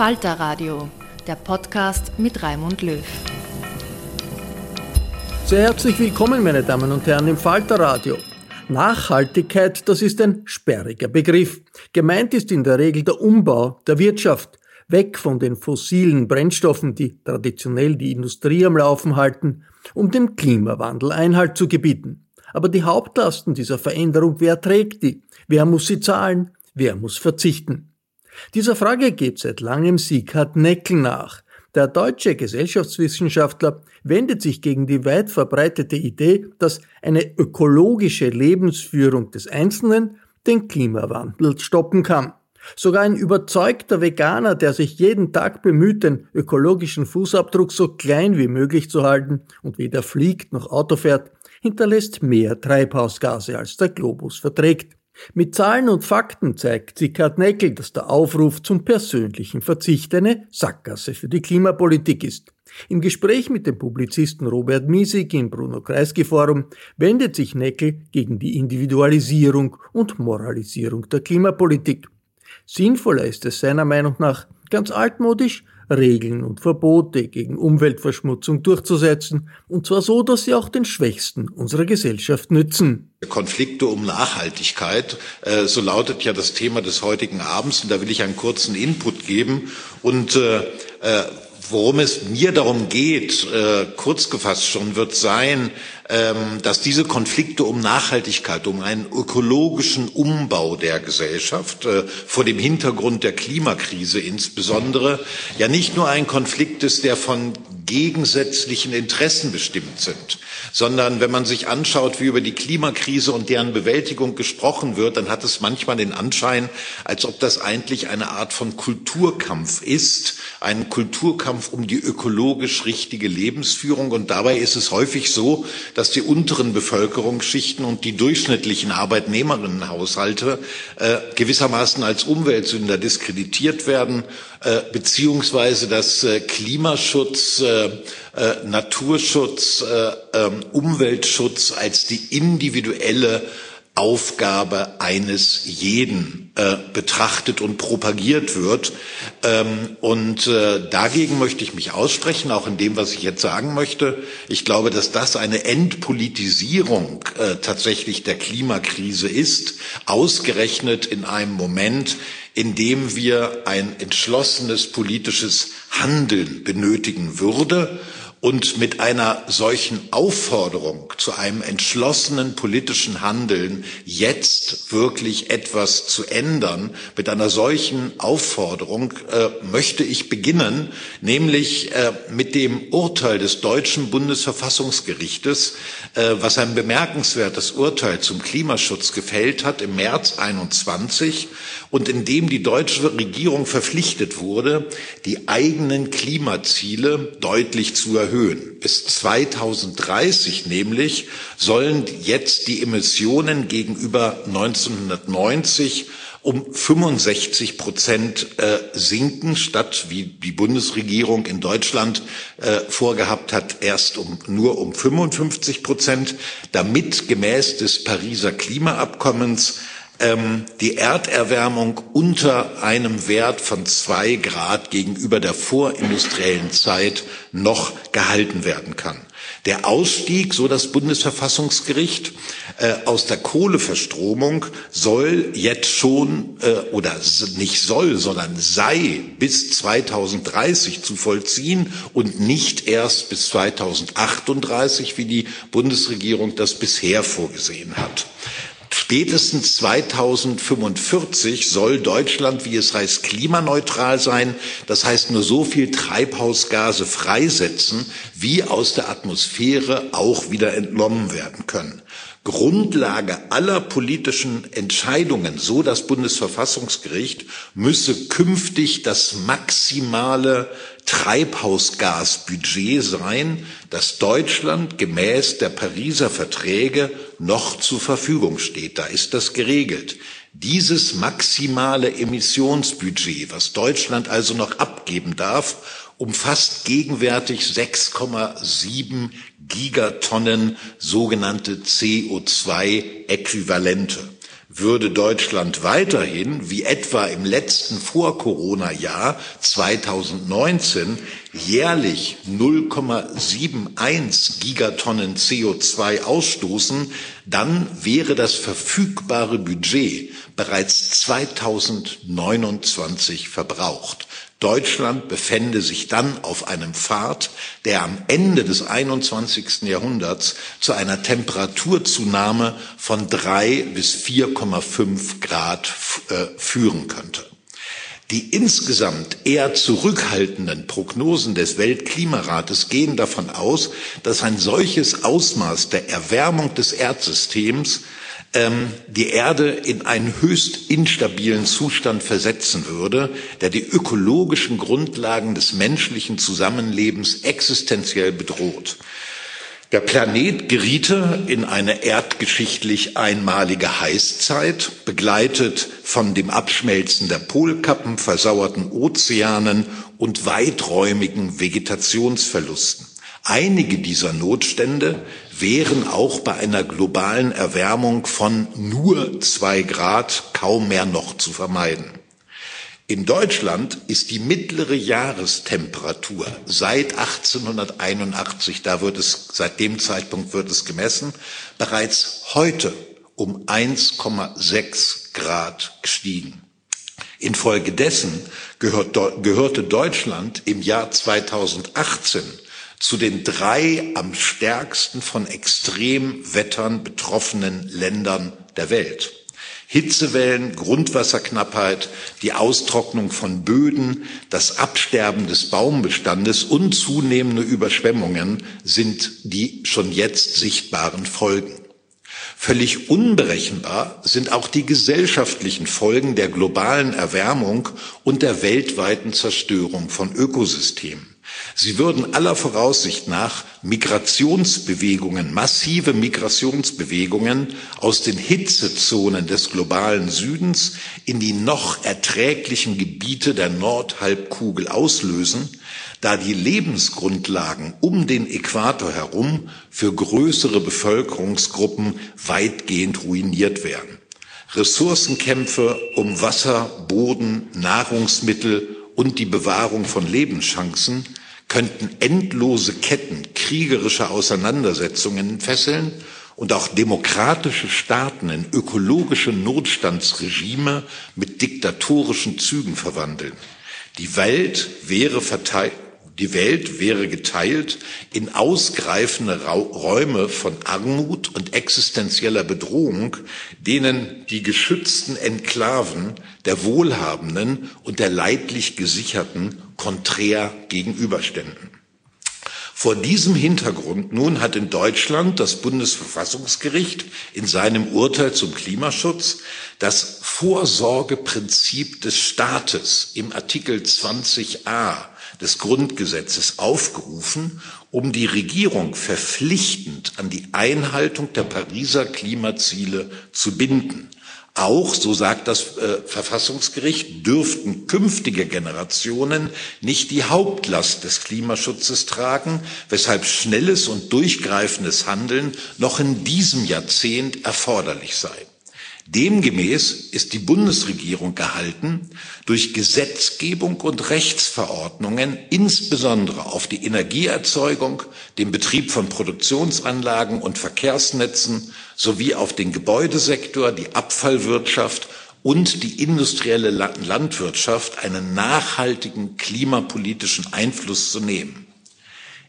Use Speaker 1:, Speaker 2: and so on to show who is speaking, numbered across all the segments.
Speaker 1: Falter Radio, der Podcast mit Raimund Löw.
Speaker 2: Sehr herzlich willkommen, meine Damen und Herren, im Falter Radio. Nachhaltigkeit, das ist ein sperriger Begriff. Gemeint ist in der Regel der Umbau der Wirtschaft, weg von den fossilen Brennstoffen, die traditionell die Industrie am Laufen halten, um dem Klimawandel Einhalt zu gebieten. Aber die Hauptlasten dieser Veränderung, wer trägt die? Wer muss sie zahlen? Wer muss verzichten? Dieser Frage geht seit langem Sieghard Neckel nach. Der deutsche Gesellschaftswissenschaftler wendet sich gegen die weit verbreitete Idee, dass eine ökologische Lebensführung des Einzelnen den Klimawandel stoppen kann. Sogar ein überzeugter Veganer, der sich jeden Tag bemüht, den ökologischen Fußabdruck so klein wie möglich zu halten und weder fliegt noch Auto fährt, hinterlässt mehr Treibhausgase als der Globus verträgt. Mit Zahlen und Fakten zeigt Sickard Neckel, dass der Aufruf zum persönlichen Verzicht eine Sackgasse für die Klimapolitik ist. Im Gespräch mit dem Publizisten Robert Miesig im Bruno Kreisky Forum wendet sich Neckel gegen die Individualisierung und Moralisierung der Klimapolitik. Sinnvoller ist es seiner Meinung nach, ganz altmodisch Regeln und Verbote gegen Umweltverschmutzung durchzusetzen, und zwar so, dass sie auch den Schwächsten unserer Gesellschaft nützen.
Speaker 3: Konflikte um Nachhaltigkeit, äh, so lautet ja das Thema des heutigen Abends, und da will ich einen kurzen Input geben. Und äh, äh worum es mir darum geht, äh, kurz gefasst schon, wird sein, ähm, dass diese Konflikte um Nachhaltigkeit, um einen ökologischen Umbau der Gesellschaft äh, vor dem Hintergrund der Klimakrise insbesondere ja nicht nur ein Konflikt ist, der von gegensätzlichen Interessen bestimmt sind, sondern wenn man sich anschaut, wie über die Klimakrise und deren Bewältigung gesprochen wird, dann hat es manchmal den Anschein, als ob das eigentlich eine Art von Kulturkampf ist, ein Kulturkampf um die ökologisch richtige Lebensführung. Und dabei ist es häufig so, dass die unteren Bevölkerungsschichten und die durchschnittlichen Arbeitnehmerinnenhaushalte äh, gewissermaßen als Umweltsünder diskreditiert werden, äh, beziehungsweise dass äh, Klimaschutz äh, Naturschutz, äh, ähm, Umweltschutz als die individuelle Aufgabe eines jeden äh, betrachtet und propagiert wird. Ähm, und äh, dagegen möchte ich mich aussprechen, auch in dem, was ich jetzt sagen möchte. Ich glaube, dass das eine Entpolitisierung äh, tatsächlich der Klimakrise ist, ausgerechnet in einem Moment, in dem wir ein entschlossenes politisches Handeln benötigen würde Und mit einer solchen Aufforderung zu einem entschlossenen politischen Handeln, jetzt wirklich etwas zu ändern, mit einer solchen Aufforderung äh, möchte ich beginnen, nämlich äh, mit dem Urteil des deutschen Bundesverfassungsgerichtes, äh, was ein bemerkenswertes Urteil zum Klimaschutz gefällt hat im März 21 und in dem die deutsche Regierung verpflichtet wurde, die eigenen Klimaziele deutlich zu erhöhen. Bis 2030 nämlich sollen jetzt die Emissionen gegenüber 1990 um 65 Prozent äh, sinken, statt wie die Bundesregierung in Deutschland äh, vorgehabt hat, erst um, nur um 55 Prozent, damit gemäß des Pariser Klimaabkommens die Erderwärmung unter einem Wert von zwei Grad gegenüber der vorindustriellen Zeit noch gehalten werden kann. Der Ausstieg, so das Bundesverfassungsgericht, äh, aus der Kohleverstromung soll jetzt schon äh, oder nicht soll, sondern sei bis 2030 zu vollziehen und nicht erst bis 2038, wie die Bundesregierung das bisher vorgesehen hat. Spätestens 2045 soll Deutschland, wie es heißt, klimaneutral sein. Das heißt, nur so viel Treibhausgase freisetzen, wie aus der Atmosphäre auch wieder entnommen werden können. Grundlage aller politischen Entscheidungen, so das Bundesverfassungsgericht, müsse künftig das maximale Treibhausgasbudget sein, das Deutschland gemäß der Pariser Verträge noch zur Verfügung steht. Da ist das geregelt. Dieses maximale Emissionsbudget, was Deutschland also noch abgeben darf, umfasst gegenwärtig 6,7 Gigatonnen sogenannte CO2-Äquivalente. Würde Deutschland weiterhin, wie etwa im letzten Vor-Corona-Jahr 2019, jährlich 0,71 Gigatonnen CO2 ausstoßen, dann wäre das verfügbare Budget bereits 2029 verbraucht. Deutschland befände sich dann auf einem Pfad, der am Ende des 21. Jahrhunderts zu einer Temperaturzunahme von drei bis 4,5 Grad äh, führen könnte. Die insgesamt eher zurückhaltenden Prognosen des Weltklimarates gehen davon aus, dass ein solches Ausmaß der Erwärmung des Erdsystems die Erde in einen höchst instabilen Zustand versetzen würde, der die ökologischen Grundlagen des menschlichen Zusammenlebens existenziell bedroht. Der Planet geriete in eine erdgeschichtlich einmalige Heißzeit, begleitet von dem Abschmelzen der Polkappen, versauerten Ozeanen und weiträumigen Vegetationsverlusten. Einige dieser Notstände wären auch bei einer globalen Erwärmung von nur zwei Grad kaum mehr noch zu vermeiden. In Deutschland ist die mittlere Jahrestemperatur seit 1881, da wird es, seit dem Zeitpunkt wird es gemessen, bereits heute um 1,6 Grad gestiegen. Infolgedessen gehört, gehörte Deutschland im Jahr 2018 zu den drei am stärksten von Extremwettern betroffenen Ländern der Welt. Hitzewellen, Grundwasserknappheit, die Austrocknung von Böden, das Absterben des Baumbestandes und zunehmende Überschwemmungen sind die schon jetzt sichtbaren Folgen. Völlig unberechenbar sind auch die gesellschaftlichen Folgen der globalen Erwärmung und der weltweiten Zerstörung von Ökosystemen. Sie würden aller Voraussicht nach Migrationsbewegungen, massive Migrationsbewegungen aus den Hitzezonen des globalen Südens in die noch erträglichen Gebiete der Nordhalbkugel auslösen, da die Lebensgrundlagen um den Äquator herum für größere Bevölkerungsgruppen weitgehend ruiniert werden. Ressourcenkämpfe um Wasser, Boden, Nahrungsmittel und die Bewahrung von Lebenschancen könnten endlose Ketten kriegerischer Auseinandersetzungen fesseln und auch demokratische Staaten in ökologische Notstandsregime mit diktatorischen Zügen verwandeln. Die Welt wäre verteilt Die Welt wäre geteilt in ausgreifende Räume von Armut und existenzieller Bedrohung, denen die geschützten Enklaven der Wohlhabenden und der leidlich Gesicherten konträr gegenüberständen. Vor diesem Hintergrund nun hat in Deutschland das Bundesverfassungsgericht in seinem Urteil zum Klimaschutz das Vorsorgeprinzip des Staates im Artikel 20a des Grundgesetzes aufgerufen, um die Regierung verpflichtend an die Einhaltung der Pariser Klimaziele zu binden. Auch, so sagt das äh, Verfassungsgericht, dürften künftige Generationen nicht die Hauptlast des Klimaschutzes tragen, weshalb schnelles und durchgreifendes Handeln noch in diesem Jahrzehnt erforderlich sei. Demgemäß ist die Bundesregierung gehalten, durch Gesetzgebung und Rechtsverordnungen insbesondere auf die Energieerzeugung, den Betrieb von Produktionsanlagen und Verkehrsnetzen sowie auf den Gebäudesektor, die Abfallwirtschaft und die industrielle Landwirtschaft einen nachhaltigen klimapolitischen Einfluss zu nehmen.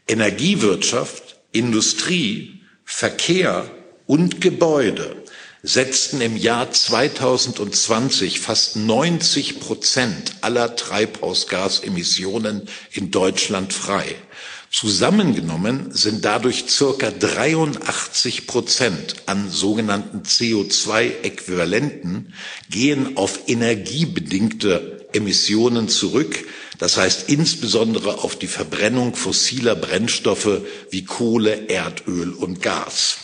Speaker 3: Energiewirtschaft, Industrie, Verkehr und Gebäude setzten im Jahr 2020 fast 90 Prozent aller Treibhausgasemissionen in Deutschland frei. Zusammengenommen sind dadurch circa 83 Prozent an sogenannten CO2-Äquivalenten gehen auf energiebedingte Emissionen zurück. Das heißt insbesondere auf die Verbrennung fossiler Brennstoffe wie Kohle, Erdöl und Gas.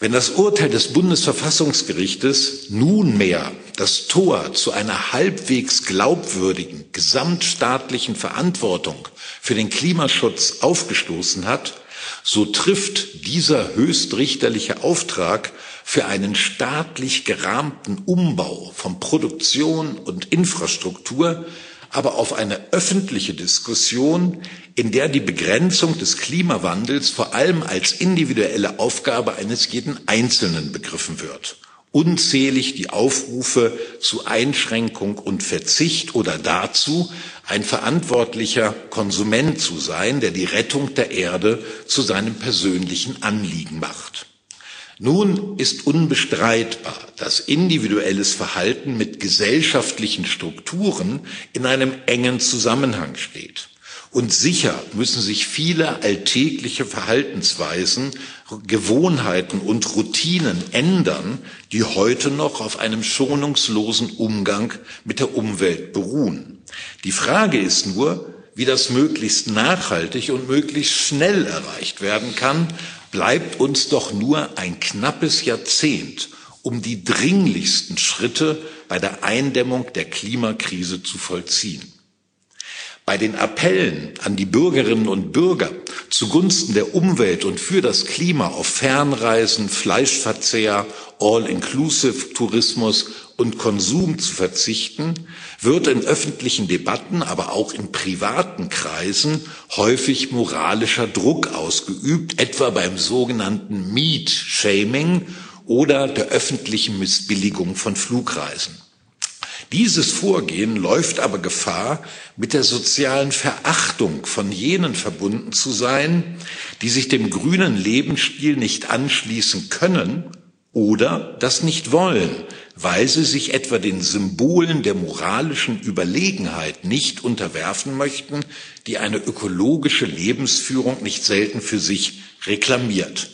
Speaker 3: Wenn das Urteil des Bundesverfassungsgerichtes nunmehr das Tor zu einer halbwegs glaubwürdigen gesamtstaatlichen Verantwortung für den Klimaschutz aufgestoßen hat, so trifft dieser höchstrichterliche Auftrag für einen staatlich gerahmten Umbau von Produktion und Infrastruktur aber auf eine öffentliche Diskussion, in der die Begrenzung des Klimawandels vor allem als individuelle Aufgabe eines jeden Einzelnen begriffen wird. Unzählig die Aufrufe zu Einschränkung und Verzicht oder dazu, ein verantwortlicher Konsument zu sein, der die Rettung der Erde zu seinem persönlichen Anliegen macht. Nun ist unbestreitbar, dass individuelles Verhalten mit gesellschaftlichen Strukturen in einem engen Zusammenhang steht. Und sicher müssen sich viele alltägliche Verhaltensweisen, Gewohnheiten und Routinen ändern, die heute noch auf einem schonungslosen Umgang mit der Umwelt beruhen. Die Frage ist nur, wie das möglichst nachhaltig und möglichst schnell erreicht werden kann, bleibt uns doch nur ein knappes Jahrzehnt, um die dringlichsten Schritte bei der Eindämmung der Klimakrise zu vollziehen. Bei den Appellen an die Bürgerinnen und Bürger zugunsten der Umwelt und für das Klima auf Fernreisen, Fleischverzehr, All-Inclusive-Tourismus und Konsum zu verzichten, wird in öffentlichen Debatten, aber auch in privaten Kreisen häufig moralischer Druck ausgeübt, etwa beim sogenannten Meat Shaming oder der öffentlichen Missbilligung von Flugreisen. Dieses Vorgehen läuft aber Gefahr, mit der sozialen Verachtung von jenen verbunden zu sein, die sich dem grünen Lebensstil nicht anschließen können oder das nicht wollen, weil sie sich etwa den Symbolen der moralischen Überlegenheit nicht unterwerfen möchten, die eine ökologische Lebensführung nicht selten für sich reklamiert.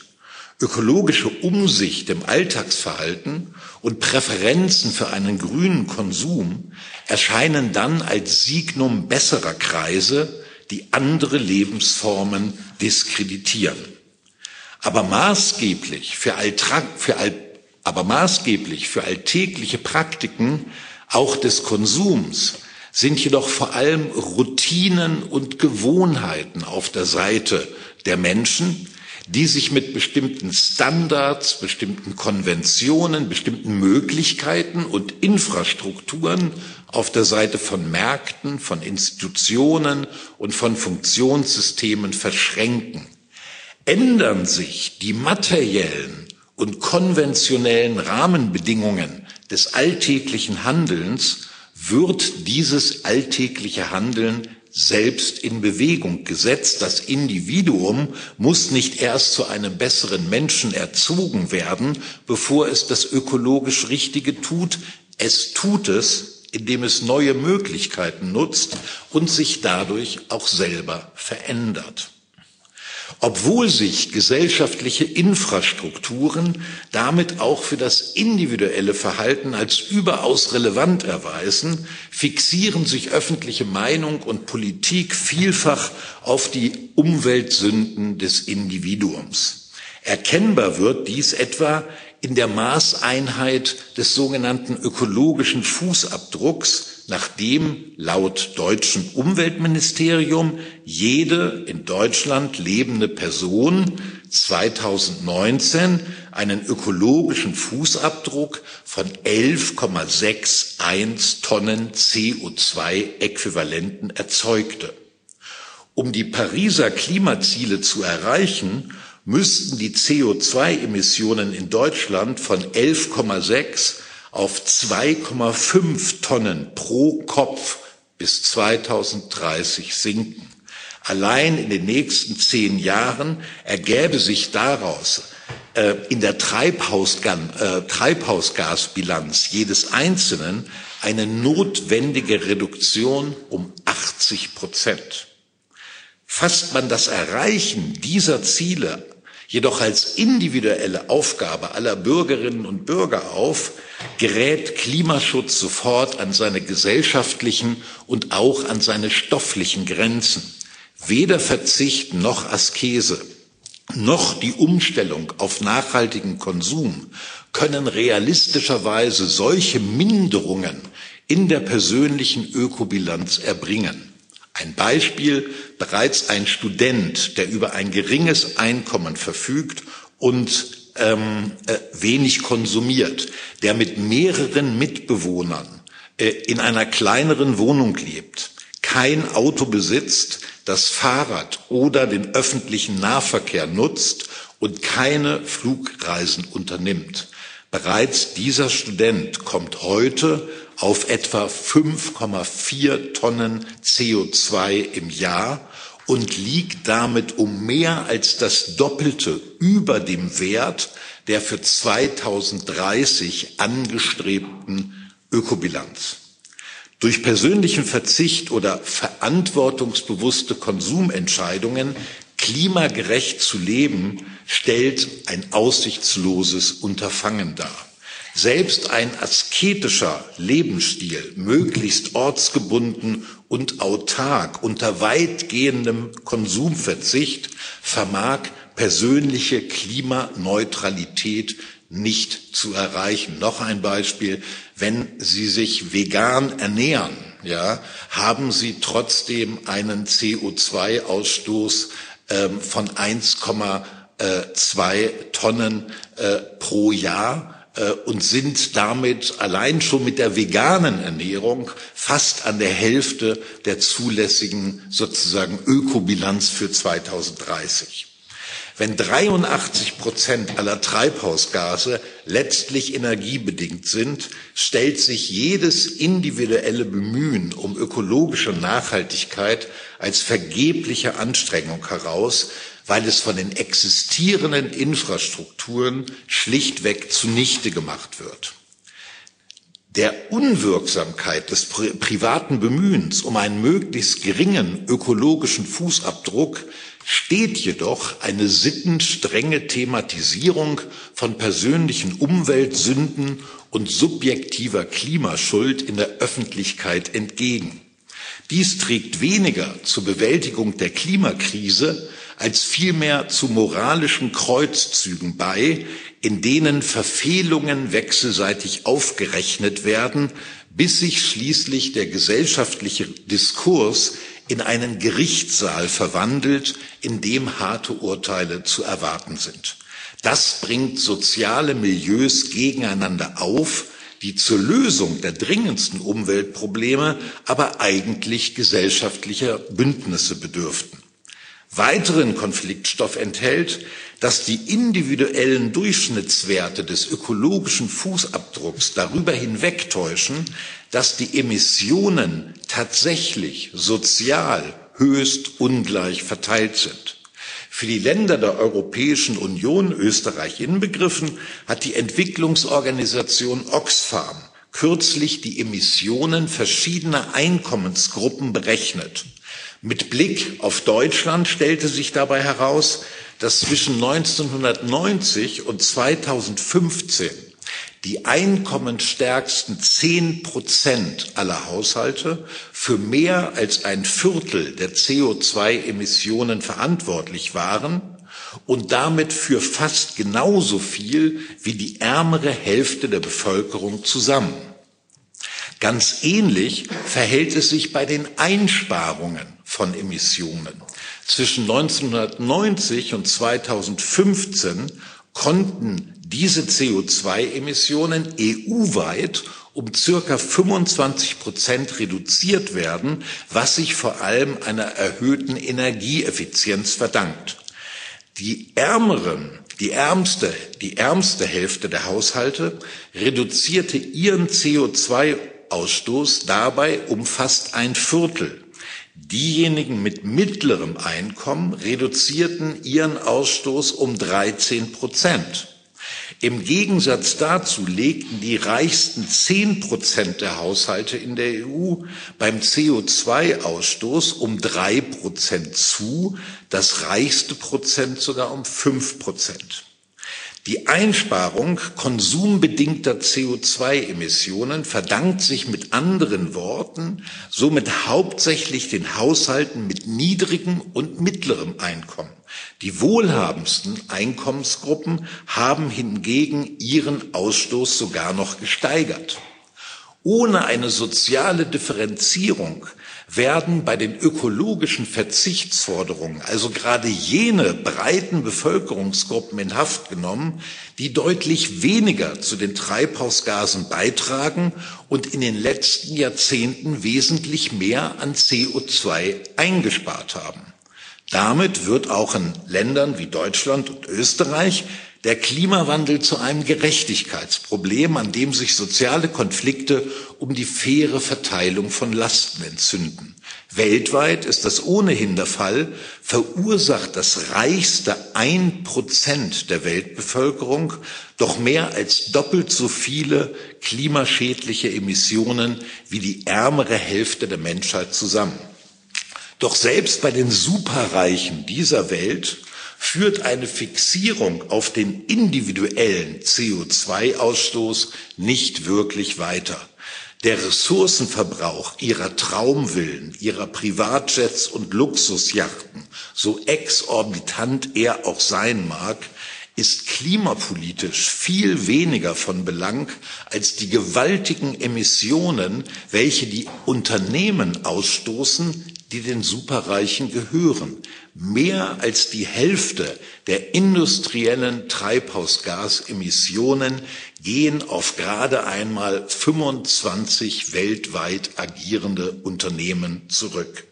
Speaker 3: Ökologische Umsicht im Alltagsverhalten und Präferenzen für einen grünen Konsum erscheinen dann als Signum besserer Kreise, die andere Lebensformen diskreditieren. Aber maßgeblich für, Alltra für All aber maßgeblich für alltägliche Praktiken auch des Konsums sind jedoch vor allem Routinen und Gewohnheiten auf der Seite der Menschen, die sich mit bestimmten Standards, bestimmten Konventionen, bestimmten Möglichkeiten und Infrastrukturen auf der Seite von Märkten, von Institutionen und von Funktionssystemen verschränken. Ändern sich die materiellen und konventionellen Rahmenbedingungen des alltäglichen Handelns, wird dieses alltägliche Handeln selbst in Bewegung gesetzt. Das Individuum muss nicht erst zu einem besseren Menschen erzogen werden, bevor es das ökologisch Richtige tut. Es tut es, indem es neue Möglichkeiten nutzt und sich dadurch auch selber verändert. Obwohl sich gesellschaftliche Infrastrukturen damit auch für das individuelle Verhalten als überaus relevant erweisen, fixieren sich öffentliche Meinung und Politik vielfach auf die Umweltsünden des Individuums. Erkennbar wird dies etwa in der Maßeinheit des sogenannten ökologischen Fußabdrucks, nachdem laut deutschem Umweltministerium jede in Deutschland lebende Person 2019 einen ökologischen Fußabdruck von 11,61 Tonnen CO2-Äquivalenten erzeugte. Um die Pariser Klimaziele zu erreichen, müssten die CO2-Emissionen in Deutschland von 11,6 auf 2,5 Tonnen pro Kopf bis 2030 sinken. Allein in den nächsten zehn Jahren ergäbe sich daraus äh, in der äh, Treibhausgasbilanz jedes Einzelnen eine notwendige Reduktion um 80 Prozent. Fasst man das Erreichen dieser Ziele jedoch als individuelle Aufgabe aller Bürgerinnen und Bürger auf, gerät Klimaschutz sofort an seine gesellschaftlichen und auch an seine stofflichen Grenzen. Weder Verzicht noch Askese noch die Umstellung auf nachhaltigen Konsum können realistischerweise solche Minderungen in der persönlichen Ökobilanz erbringen. Ein Beispiel, bereits ein Student, der über ein geringes Einkommen verfügt und ähm, äh, wenig konsumiert, der mit mehreren Mitbewohnern äh, in einer kleineren Wohnung lebt, kein Auto besitzt, das Fahrrad oder den öffentlichen Nahverkehr nutzt und keine Flugreisen unternimmt. Bereits dieser Student kommt heute auf etwa 5,4 Tonnen CO2 im Jahr und liegt damit um mehr als das Doppelte über dem Wert der für 2030 angestrebten Ökobilanz. Durch persönlichen Verzicht oder verantwortungsbewusste Konsumentscheidungen klimagerecht zu leben, stellt ein aussichtsloses Unterfangen dar. Selbst ein asketischer Lebensstil, möglichst ortsgebunden und autark unter weitgehendem Konsumverzicht, vermag persönliche Klimaneutralität nicht zu erreichen. Noch ein Beispiel. Wenn Sie sich vegan ernähren, ja, haben Sie trotzdem einen CO2-Ausstoß ähm, von 1,2 Tonnen äh, pro Jahr äh, und sind damit allein schon mit der veganen Ernährung fast an der Hälfte der zulässigen sozusagen Ökobilanz für 2030. Wenn 83 Prozent aller Treibhausgase letztlich energiebedingt sind, stellt sich jedes individuelle Bemühen um ökologische Nachhaltigkeit als vergebliche Anstrengung heraus, weil es von den existierenden Infrastrukturen schlichtweg zunichte gemacht wird. Der Unwirksamkeit des privaten Bemühens um einen möglichst geringen ökologischen Fußabdruck steht jedoch eine sittenstrenge Thematisierung von persönlichen Umweltsünden und subjektiver Klimaschuld in der Öffentlichkeit entgegen. Dies trägt weniger zur Bewältigung der Klimakrise als vielmehr zu moralischen Kreuzzügen bei, in denen Verfehlungen wechselseitig aufgerechnet werden, bis sich schließlich der gesellschaftliche Diskurs in einen Gerichtssaal verwandelt, in dem harte Urteile zu erwarten sind. Das bringt soziale Milieus gegeneinander auf, die zur Lösung der dringendsten Umweltprobleme aber eigentlich gesellschaftlicher Bündnisse bedürften. Weiteren Konfliktstoff enthält, dass die individuellen Durchschnittswerte des ökologischen Fußabdrucks darüber hinwegtäuschen, dass die Emissionen tatsächlich sozial höchst ungleich verteilt sind. Für die Länder der Europäischen Union, Österreich inbegriffen, hat die Entwicklungsorganisation Oxfam kürzlich die Emissionen verschiedener Einkommensgruppen berechnet. Mit Blick auf Deutschland stellte sich dabei heraus, dass zwischen 1990 und 2015 die einkommensstärksten zehn Prozent aller Haushalte für mehr als ein Viertel der CO2-Emissionen verantwortlich waren und damit für fast genauso viel wie die ärmere Hälfte der Bevölkerung zusammen. Ganz ähnlich verhält es sich bei den Einsparungen von Emissionen. Zwischen 1990 und 2015 konnten diese CO2-Emissionen EU-weit um circa 25 Prozent reduziert werden, was sich vor allem einer erhöhten Energieeffizienz verdankt. Die ärmeren, die ärmste, die ärmste Hälfte der Haushalte reduzierte ihren CO2-Ausstoß dabei um fast ein Viertel. Diejenigen mit mittlerem Einkommen reduzierten ihren Ausstoß um 13 Prozent. Im Gegensatz dazu legten die reichsten zehn Prozent der Haushalte in der EU beim CO2-Ausstoß um drei Prozent zu, das reichste Prozent sogar um fünf Prozent. Die Einsparung konsumbedingter CO2-Emissionen verdankt sich mit anderen Worten somit hauptsächlich den Haushalten mit niedrigem und mittlerem Einkommen. Die wohlhabendsten Einkommensgruppen haben hingegen ihren Ausstoß sogar noch gesteigert. Ohne eine soziale Differenzierung werden bei den ökologischen Verzichtsforderungen also gerade jene breiten Bevölkerungsgruppen in Haft genommen, die deutlich weniger zu den Treibhausgasen beitragen und in den letzten Jahrzehnten wesentlich mehr an CO2 eingespart haben. Damit wird auch in Ländern wie Deutschland und Österreich der Klimawandel zu einem Gerechtigkeitsproblem, an dem sich soziale Konflikte um die faire Verteilung von Lasten entzünden. Weltweit ist das ohnehin der Fall, verursacht das reichste ein Prozent der Weltbevölkerung doch mehr als doppelt so viele klimaschädliche Emissionen wie die ärmere Hälfte der Menschheit zusammen. Doch selbst bei den Superreichen dieser Welt führt eine Fixierung auf den individuellen CO2-Ausstoß nicht wirklich weiter. Der Ressourcenverbrauch ihrer Traumvillen, ihrer Privatjets und Luxusjachten, so exorbitant er auch sein mag, ist klimapolitisch viel weniger von Belang als die gewaltigen Emissionen, welche die Unternehmen ausstoßen, die den Superreichen gehören. Mehr als die Hälfte der industriellen Treibhausgasemissionen gehen auf gerade einmal 25 weltweit agierende Unternehmen zurück.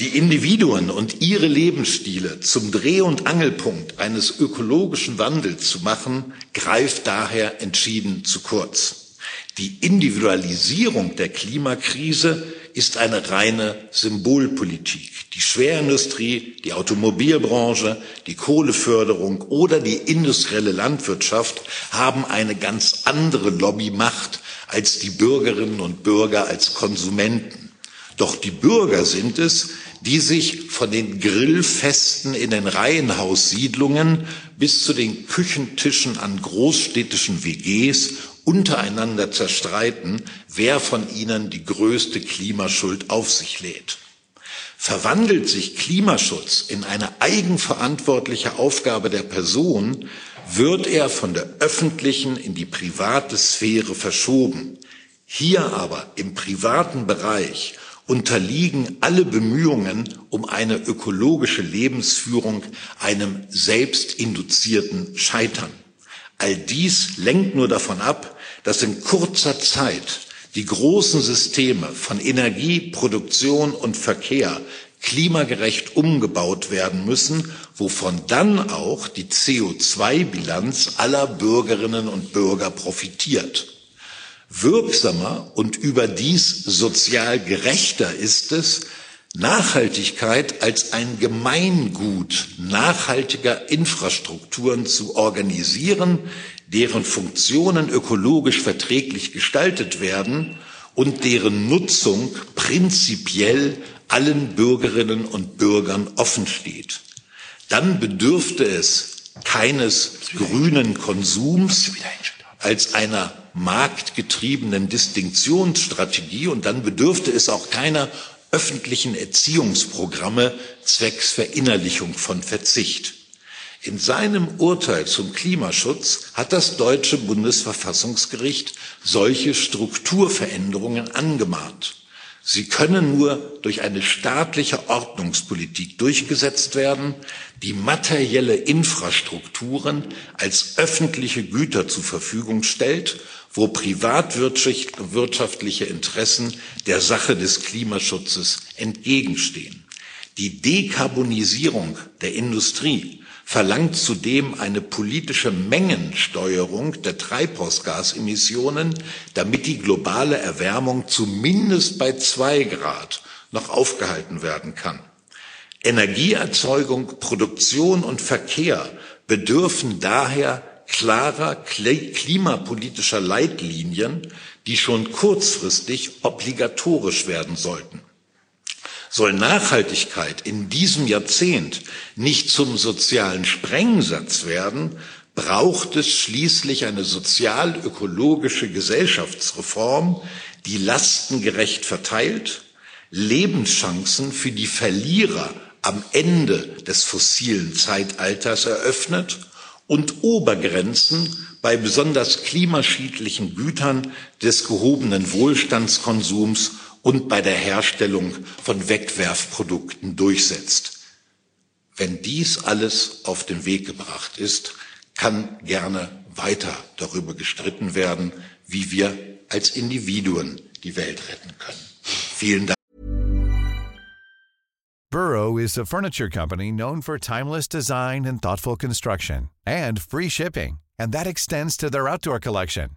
Speaker 3: Die Individuen und ihre Lebensstile zum Dreh- und Angelpunkt eines ökologischen Wandels zu machen, greift daher entschieden zu kurz. Die Individualisierung der Klimakrise ist eine reine Symbolpolitik. Die Schwerindustrie, die Automobilbranche, die Kohleförderung oder die industrielle Landwirtschaft haben eine ganz andere Lobbymacht als die Bürgerinnen und Bürger als Konsumenten. Doch die Bürger sind es, die sich von den Grillfesten in den Reihenhaussiedlungen bis zu den Küchentischen an großstädtischen WGs untereinander zerstreiten, wer von ihnen die größte Klimaschuld auf sich lädt. Verwandelt sich Klimaschutz in eine eigenverantwortliche Aufgabe der Person, wird er von der öffentlichen in die private Sphäre verschoben. Hier aber im privaten Bereich unterliegen alle Bemühungen um eine ökologische Lebensführung einem selbstinduzierten Scheitern. All dies lenkt nur davon ab, dass in kurzer Zeit die großen Systeme von Energie, Produktion und Verkehr klimagerecht umgebaut werden müssen, wovon dann auch die CO2-Bilanz aller Bürgerinnen und Bürger profitiert. Wirksamer und überdies sozial gerechter ist es, Nachhaltigkeit als ein Gemeingut nachhaltiger Infrastrukturen zu organisieren, deren Funktionen ökologisch verträglich gestaltet werden und deren Nutzung prinzipiell allen Bürgerinnen und Bürgern offen steht. Dann bedürfte es keines grünen Konsums als einer marktgetriebenen Distinktionsstrategie und dann bedürfte es auch keiner öffentlichen Erziehungsprogramme zwecks Verinnerlichung von Verzicht. In seinem Urteil zum Klimaschutz hat das deutsche Bundesverfassungsgericht solche Strukturveränderungen angemahnt. Sie können nur durch eine staatliche Ordnungspolitik durchgesetzt werden, die materielle Infrastrukturen als öffentliche Güter zur Verfügung stellt, wo privatwirtschaftliche Interessen der Sache des Klimaschutzes entgegenstehen. Die Dekarbonisierung der Industrie verlangt zudem eine politische Mengensteuerung der Treibhausgasemissionen, damit die globale Erwärmung zumindest bei zwei Grad noch aufgehalten werden kann. Energieerzeugung, Produktion und Verkehr bedürfen daher klarer klimapolitischer Leitlinien, die schon kurzfristig obligatorisch werden sollten. Soll Nachhaltigkeit in diesem Jahrzehnt nicht zum sozialen Sprengsatz werden, braucht es schließlich eine sozial-ökologische Gesellschaftsreform, die Lasten gerecht verteilt, Lebenschancen für die Verlierer am Ende des fossilen Zeitalters eröffnet und Obergrenzen bei besonders klimaschädlichen Gütern des gehobenen Wohlstandskonsums und bei der Herstellung von Wegwerfprodukten durchsetzt. Wenn dies alles auf den Weg gebracht ist, kann gerne weiter darüber gestritten werden, wie wir als Individuen die Welt retten können. Vielen Dank.
Speaker 4: Burrow is a furniture company known for timeless design and thoughtful construction and free shipping, and that extends to their outdoor collection.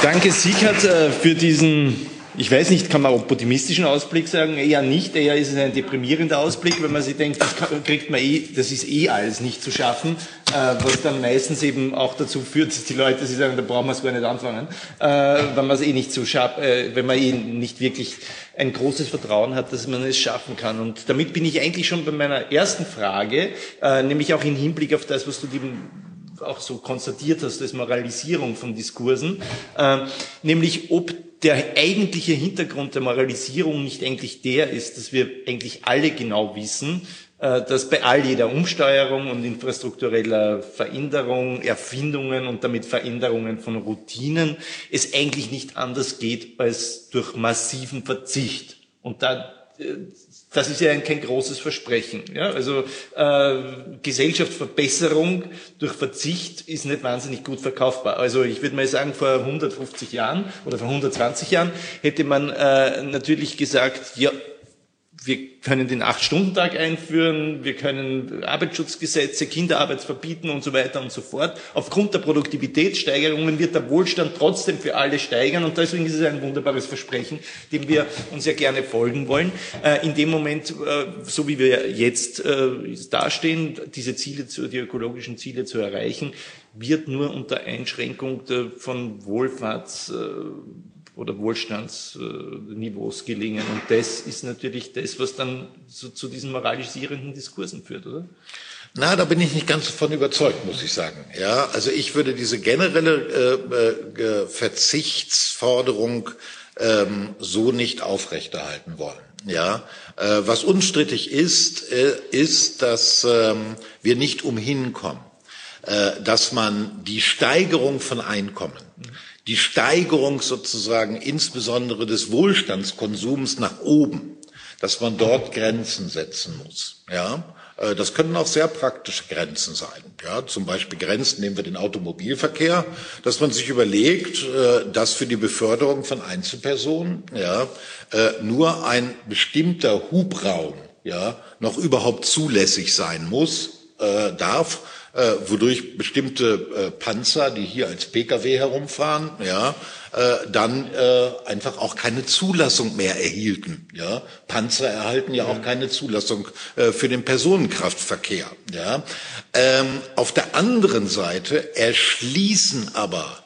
Speaker 5: Danke, Siegert, äh, für diesen, ich weiß nicht, kann man optimistischen Ausblick sagen? Eher nicht, eher ist es ein deprimierender Ausblick, wenn man sich denkt, das kriegt man eh, das ist eh alles nicht zu schaffen, äh, was dann meistens eben auch dazu führt, dass die Leute sich sagen, da brauchen wir es gar nicht anfangen, äh, wenn man es eh nicht so schafft, wenn man eh nicht wirklich ein großes Vertrauen hat, dass man es schaffen kann. Und damit bin ich eigentlich schon bei meiner ersten Frage, nämlich auch im Hinblick auf das, was du dem auch so konstatiert hast, als Moralisierung von Diskursen, äh, nämlich ob der eigentliche Hintergrund der Moralisierung nicht eigentlich der ist, dass wir eigentlich alle genau wissen, äh, dass bei all jeder Umsteuerung und infrastruktureller Veränderung, Erfindungen und damit Veränderungen von Routinen es eigentlich nicht anders geht als durch massiven Verzicht. Und da das ist ja ein, kein großes Versprechen. Ja? Also äh, Gesellschaftsverbesserung durch Verzicht ist nicht wahnsinnig gut verkaufbar. Also ich würde mal sagen, vor 150 Jahren oder vor 120 Jahren hätte man äh, natürlich gesagt, ja, wir können den Acht-Stunden-Tag einführen, wir können Arbeitsschutzgesetze, Kinderarbeit verbieten und so weiter und so fort. Aufgrund der Produktivitätssteigerungen wird der Wohlstand trotzdem für alle steigern und deswegen ist es ein wunderbares Versprechen, dem wir uns ja gerne folgen wollen. Äh, in dem Moment, äh, so wie wir jetzt äh, dastehen, diese Ziele, die ökologischen Ziele zu erreichen, wird nur unter Einschränkung von Wohlfahrts oder Wohlstandsniveaus gelingen. Und das ist natürlich das, was dann so, zu diesen moralisierenden Diskursen führt, oder?
Speaker 3: Na, da bin ich nicht ganz davon überzeugt, muss ich sagen. Ja, also ich würde diese generelle äh, äh, Verzichtsforderung ähm, so nicht aufrechterhalten wollen. Ja, äh, was unstrittig ist, äh, ist, dass ähm, wir nicht umhin kommen, äh, dass man die Steigerung von Einkommen, die Steigerung sozusagen insbesondere des Wohlstandskonsums nach oben, dass man dort Grenzen setzen muss. Ja, äh, das können auch sehr praktische Grenzen sein. Ja, zum Beispiel Grenzen nehmen wir den Automobilverkehr, dass man sich überlegt, äh, dass für die Beförderung von Einzelpersonen ja, äh, nur ein bestimmter Hubraum ja, noch überhaupt zulässig sein muss, darf wodurch bestimmte äh, Panzer, die hier als Pkw herumfahren, ja, äh, dann äh, einfach auch keine Zulassung mehr erhielten. Ja, Panzer erhalten ja auch keine Zulassung äh, für den Personenkraftverkehr. Ja, ähm, auf der anderen Seite erschließen aber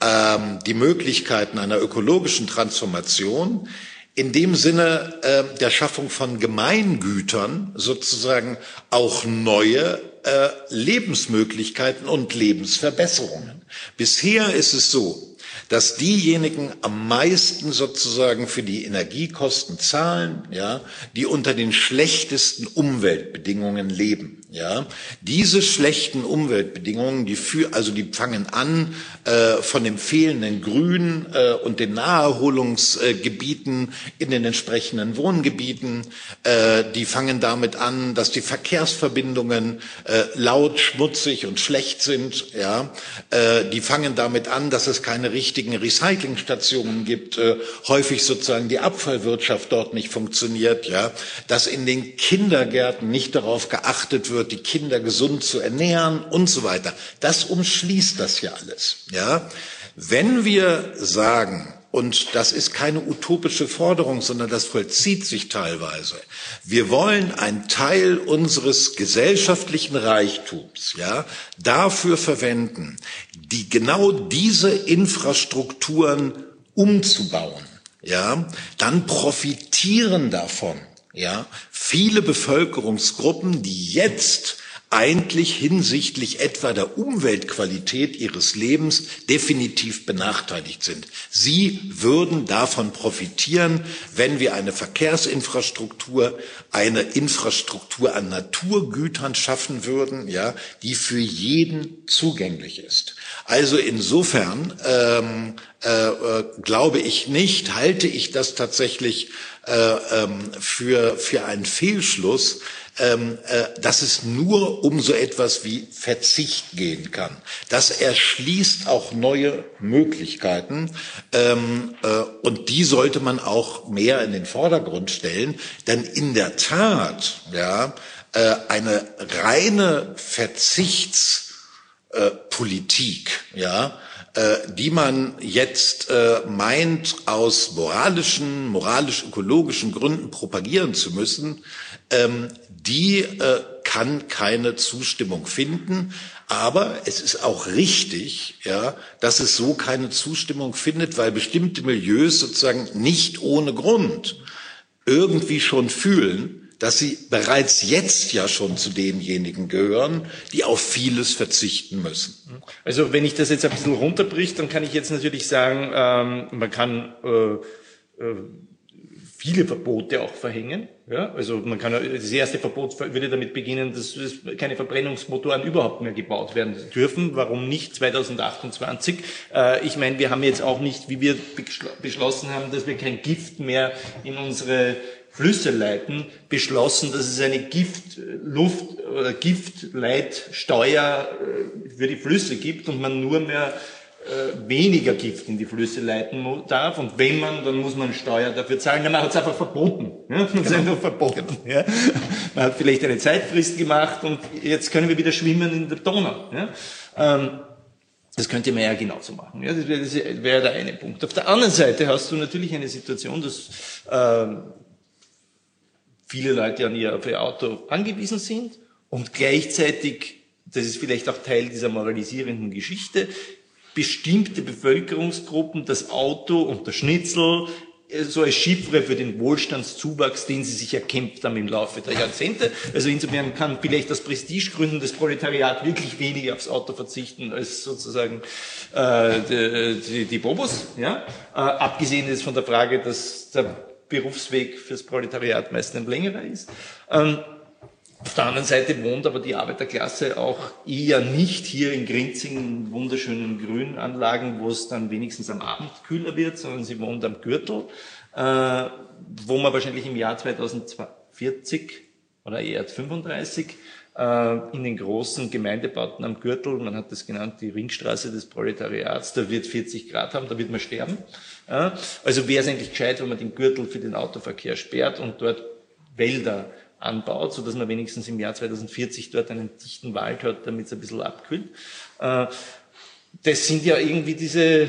Speaker 3: ähm, die Möglichkeiten einer ökologischen Transformation in dem Sinne äh, der Schaffung von Gemeingütern sozusagen auch neue äh, Lebensmöglichkeiten und Lebensverbesserungen. Bisher ist es so, dass diejenigen am meisten sozusagen für die Energiekosten zahlen, ja, die unter den schlechtesten Umweltbedingungen leben. Ja, diese schlechten Umweltbedingungen, die für, also die fangen an äh, von dem fehlenden Grün äh, und den Naherholungsgebieten in den entsprechenden Wohngebieten. Äh, die fangen damit an, dass die Verkehrsverbindungen äh, laut, schmutzig und schlecht sind. Ja, äh, die fangen damit an, dass es keine richtigen Recyclingstationen gibt, äh, häufig sozusagen die Abfallwirtschaft dort nicht funktioniert. Ja, dass in den Kindergärten nicht darauf geachtet wird, die Kinder gesund zu ernähren und so weiter. Das umschließt das ja alles. Ja? Wenn wir sagen, und das ist keine utopische Forderung, sondern das vollzieht sich teilweise. Wir wollen einen Teil unseres gesellschaftlichen Reichtums, ja, dafür verwenden, die genau diese Infrastrukturen umzubauen, ja, dann profitieren davon ja, viele Bevölkerungsgruppen, die jetzt eigentlich hinsichtlich etwa der Umweltqualität ihres Lebens definitiv benachteiligt sind. Sie würden davon profitieren, wenn wir eine Verkehrsinfrastruktur, eine Infrastruktur an Naturgütern schaffen würden, ja, die für jeden zugänglich ist. Also insofern ähm, äh, äh, glaube ich nicht, halte ich das tatsächlich äh, ähm, für, für einen Fehlschluss, ähm, äh, dass es nur um so etwas wie Verzicht gehen kann. Das erschließt auch neue Möglichkeiten ähm, äh, und die sollte man auch mehr in den Vordergrund stellen, denn in der Tat, ja, äh, eine reine Verzichtspolitik, ja, die man jetzt äh, meint, aus moralischen, moralisch-ökologischen Gründen propagieren zu müssen, ähm, die äh, kann keine Zustimmung finden. Aber es ist auch richtig, ja, dass es so keine Zustimmung findet, weil bestimmte Milieus sozusagen nicht ohne Grund irgendwie schon fühlen, dass sie bereits jetzt ja schon zu denjenigen gehören, die auf vieles verzichten müssen.
Speaker 5: Also wenn ich das jetzt ein bisschen runterbricht, dann kann ich jetzt natürlich sagen, ähm, man kann äh, äh, viele Verbote auch verhängen. Ja? Also man kann das erste Verbot würde damit beginnen, dass keine Verbrennungsmotoren überhaupt mehr gebaut werden dürfen. Warum nicht 2028? Äh, ich meine, wir haben jetzt auch nicht, wie wir beschlossen haben, dass wir kein Gift mehr in unsere Flüsse leiten, beschlossen, dass es eine Giftluft- oder Giftleitsteuer äh, für die Flüsse gibt und man nur mehr äh, weniger Gift in die Flüsse leiten darf. Und wenn man, dann muss man Steuer dafür zahlen. Ja, man hat es einfach verboten. Ja? Man genau. einfach verboten. Genau. Ja? Man hat vielleicht eine Zeitfrist gemacht und jetzt können wir wieder schwimmen in der Donau. Ja? Ähm, das könnte man ja genauso machen. Ja, das wäre wär der eine Punkt. Auf der anderen Seite hast du natürlich eine Situation, dass ähm, viele Leute an ihr, auf ihr Auto angewiesen sind und gleichzeitig, das ist vielleicht auch Teil dieser moralisierenden Geschichte, bestimmte Bevölkerungsgruppen das Auto und der Schnitzel äh, so als Chiffre für den Wohlstandszuwachs, den sie sich erkämpft haben im Laufe der Jahrzehnte. Also insofern kann vielleicht aus Prestigegründen das Proletariat wirklich weniger aufs Auto verzichten als sozusagen äh, die, die, die Bobos. Ja? Äh, abgesehen ist von der Frage, dass der Berufsweg fürs Proletariat meist ein längerer ist. Ähm, auf der anderen Seite wohnt aber die Arbeiterklasse auch eher nicht hier in Grinzing, wunderschönen Grünanlagen, wo es dann wenigstens am Abend kühler wird, sondern sie wohnt am Gürtel, äh, wo man wahrscheinlich im Jahr 2040 oder eher 35 äh, in den großen Gemeindebauten am Gürtel, man hat das genannt, die Ringstraße des Proletariats, da wird 40 Grad haben, da wird man sterben. Also wäre es eigentlich gescheit, wenn man den Gürtel für den Autoverkehr sperrt und dort Wälder anbaut, so dass man wenigstens im Jahr 2040 dort einen dichten Wald hat, damit es ein bisschen abkühlt. Äh, das sind ja irgendwie diese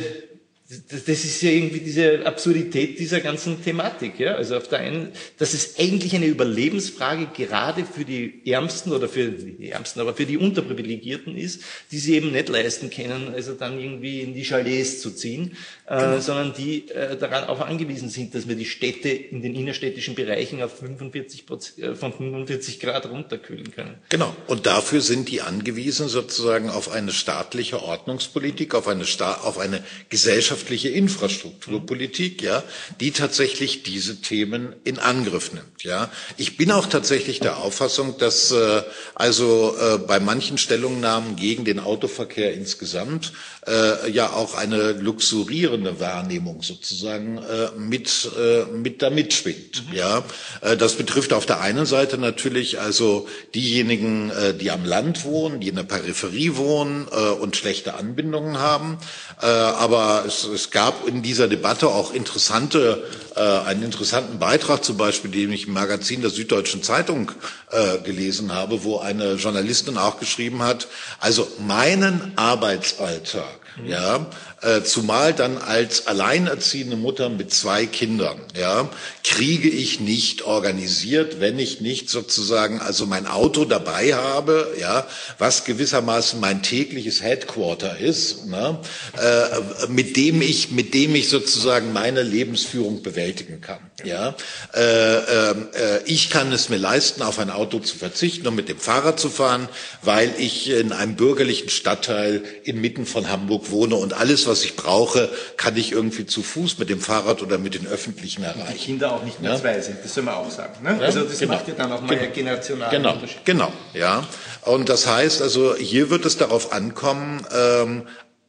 Speaker 5: das ist ja irgendwie diese Absurdität dieser ganzen Thematik. Ja? Also auf der einen, dass es eigentlich eine Überlebensfrage gerade für die Ärmsten oder für die Ärmsten, aber für die Unterprivilegierten ist, die sie eben nicht leisten können, also dann irgendwie in die Chalets zu ziehen, äh, genau. sondern die äh, daran auch angewiesen sind, dass wir die Städte in den innerstädtischen Bereichen auf 45 äh, von 45 Grad runterkühlen können.
Speaker 3: Genau. Und dafür sind die angewiesen sozusagen auf eine staatliche Ordnungspolitik, auf eine, Sta auf eine Gesellschaft wirtschaftliche Infrastrukturpolitik, ja, die tatsächlich diese Themen in Angriff nimmt, ja. Ich bin auch tatsächlich der Auffassung, dass äh, also äh, bei manchen Stellungnahmen gegen den Autoverkehr insgesamt äh, ja auch eine luxurierende Wahrnehmung sozusagen äh, mit äh, mit da mitschwingt, mhm. ja. Äh, das betrifft auf der einen Seite natürlich also diejenigen, äh, die am Land wohnen, die in der Peripherie wohnen äh, und schlechte Anbindungen haben, äh, aber es es, gab in dieser Debatte auch interessante, äh, einen interessanten Beitrag zum Beispiel, den ich im Magazin der Süddeutschen Zeitung äh, gelesen habe, wo eine Journalistin auch geschrieben hat, also meinen Arbeitsalltag. Ja, äh, zumal dann als alleinerziehende Mutter mit zwei Kindern, ja, kriege ich nicht organisiert, wenn ich nicht sozusagen also mein Auto dabei habe, ja, was gewissermaßen mein tägliches Headquarter ist, ne, äh, mit dem ich mit dem ich sozusagen meine Lebensführung bewältigen kann, ja. Äh, ähm, äh, ich kann es mir leisten, auf ein Auto zu verzichten und mit dem Fahrrad zu fahren, weil ich in einem bürgerlichen Stadtteil inmitten von Hamburg wohne und alles, was ich brauche, kann ich irgendwie zu Fuß mit dem Fahrrad oder mit den Öffentlichen erreichen.
Speaker 5: Die Kinder auch nicht mehr ja? zwei sind, das soll man auch sagen. Ne? Ja, also das genau. macht ja dann auch mal genau. generationalen
Speaker 3: genau.
Speaker 5: Unterschied.
Speaker 3: Genau, ja. Und das heißt also, hier wird es darauf ankommen, ähm,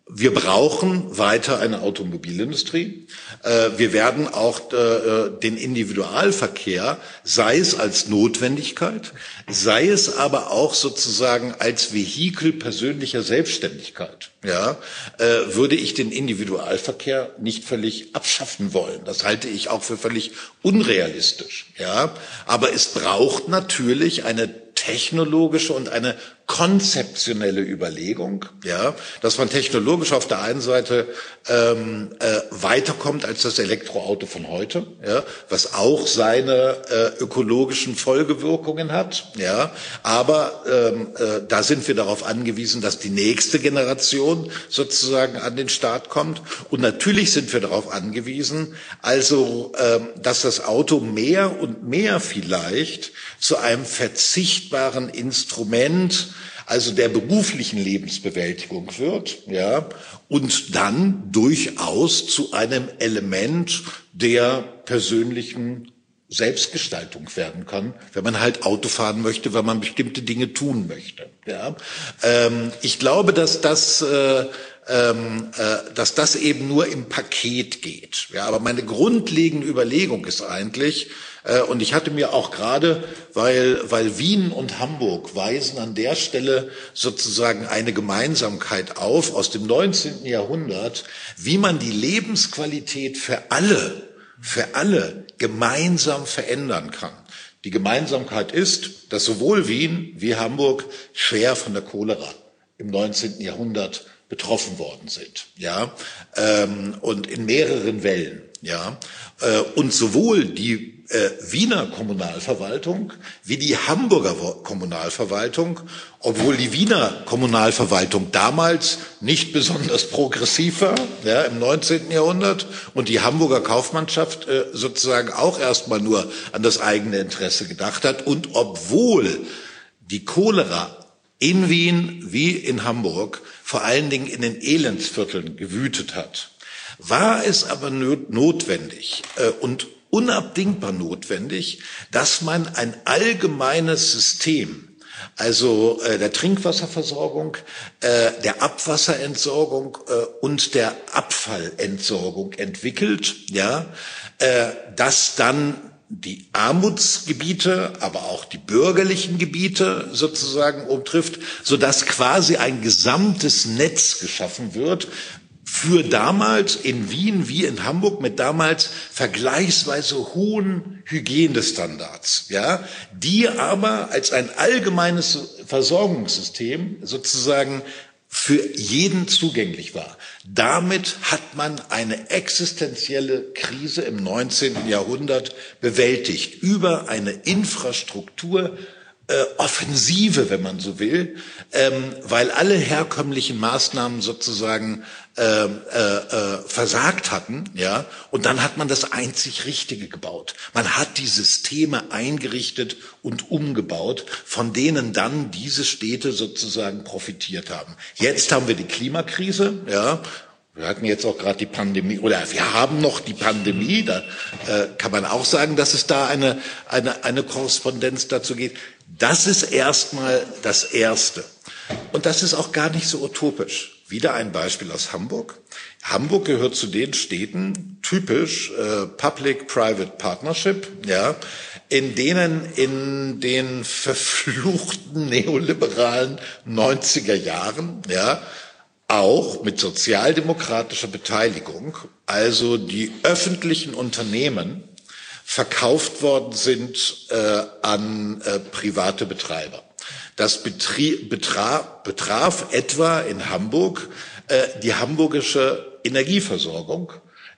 Speaker 3: wir brauchen weiter eine Automobilindustrie. Äh, wir werden auch äh, den Individualverkehr, sei es als Notwendigkeit, sei es aber auch sozusagen als Vehikel persönlicher Selbstständigkeit, ja, äh, würde ich den Individualverkehr nicht völlig abschaffen wollen. Das halte ich auch für völlig unrealistisch, ja. Aber es braucht natürlich eine technologische und eine konzeptionelle Überlegung, ja, dass man technologisch auf der einen Seite ähm, äh, weiterkommt als das Elektroauto von heute, ja, was auch seine äh, ökologischen Folgewirkungen hat, ja, aber ähm, äh, da sind wir darauf angewiesen, dass die nächste Generation sozusagen an den Start kommt. Und natürlich sind wir darauf angewiesen, also ähm, dass das Auto mehr und mehr vielleicht zu einem verzichtbaren Instrument also der beruflichen Lebensbewältigung wird, ja, und dann durchaus zu einem Element der persönlichen Selbstgestaltung werden kann, wenn man halt Auto fahren möchte, wenn man bestimmte Dinge tun möchte. Ja, ähm, ich glaube, dass das äh, ähm, äh, dass das eben nur im Paket geht. Ja, aber meine grundlegende Überlegung ist eigentlich, und ich hatte mir auch gerade, weil, weil Wien und Hamburg weisen an der Stelle sozusagen eine Gemeinsamkeit auf aus dem 19. Jahrhundert, wie man die Lebensqualität für alle, für alle gemeinsam verändern kann. Die Gemeinsamkeit ist, dass sowohl Wien wie Hamburg schwer von der Cholera im 19. Jahrhundert betroffen worden sind, ja, ähm, und in mehreren Wellen, ja, äh, und sowohl die äh, Wiener Kommunalverwaltung wie die Hamburger Kommunalverwaltung, obwohl die Wiener Kommunalverwaltung damals nicht besonders progressiv war, ja, im 19. Jahrhundert, und die Hamburger Kaufmannschaft äh, sozusagen auch erstmal nur an das eigene Interesse gedacht hat, und obwohl die Cholera in Wien wie in Hamburg vor allen Dingen in den Elendsvierteln gewütet hat, war es aber notwendig äh, und unabdingbar notwendig, dass man ein allgemeines System also äh, der Trinkwasserversorgung, äh, der Abwasserentsorgung äh, und der Abfallentsorgung entwickelt, ja, äh, das dann die Armutsgebiete, aber auch die bürgerlichen Gebiete sozusagen umtrifft, so dass quasi ein gesamtes Netz geschaffen wird, für damals in Wien wie in Hamburg mit damals vergleichsweise hohen Hygienestandards, ja, die aber als ein allgemeines Versorgungssystem sozusagen für jeden zugänglich war. Damit hat man eine existenzielle Krise im 19. Jahrhundert bewältigt über eine Infrastruktur, äh, Offensive, wenn man so will, ähm, weil alle herkömmlichen Maßnahmen sozusagen äh, äh, äh, versagt hatten, ja, und dann hat man das einzig Richtige gebaut. Man hat die Systeme eingerichtet und umgebaut, von denen dann diese Städte sozusagen profitiert haben. Jetzt haben wir die Klimakrise, ja, wir hatten jetzt auch gerade die Pandemie, oder wir haben noch die Pandemie, da äh, kann man auch sagen, dass es da eine, eine, eine Korrespondenz dazu geht. Das ist erstmal das Erste. Und das ist auch gar nicht so utopisch. Wieder ein Beispiel aus Hamburg. Hamburg gehört zu den Städten, typisch äh, Public-Private Partnership, ja, in denen in den verfluchten neoliberalen 90er Jahren, ja, auch mit sozialdemokratischer Beteiligung, also die öffentlichen Unternehmen verkauft worden sind äh, an äh, private Betreiber. Das betraf, betraf etwa in Hamburg äh, die hamburgische Energieversorgung,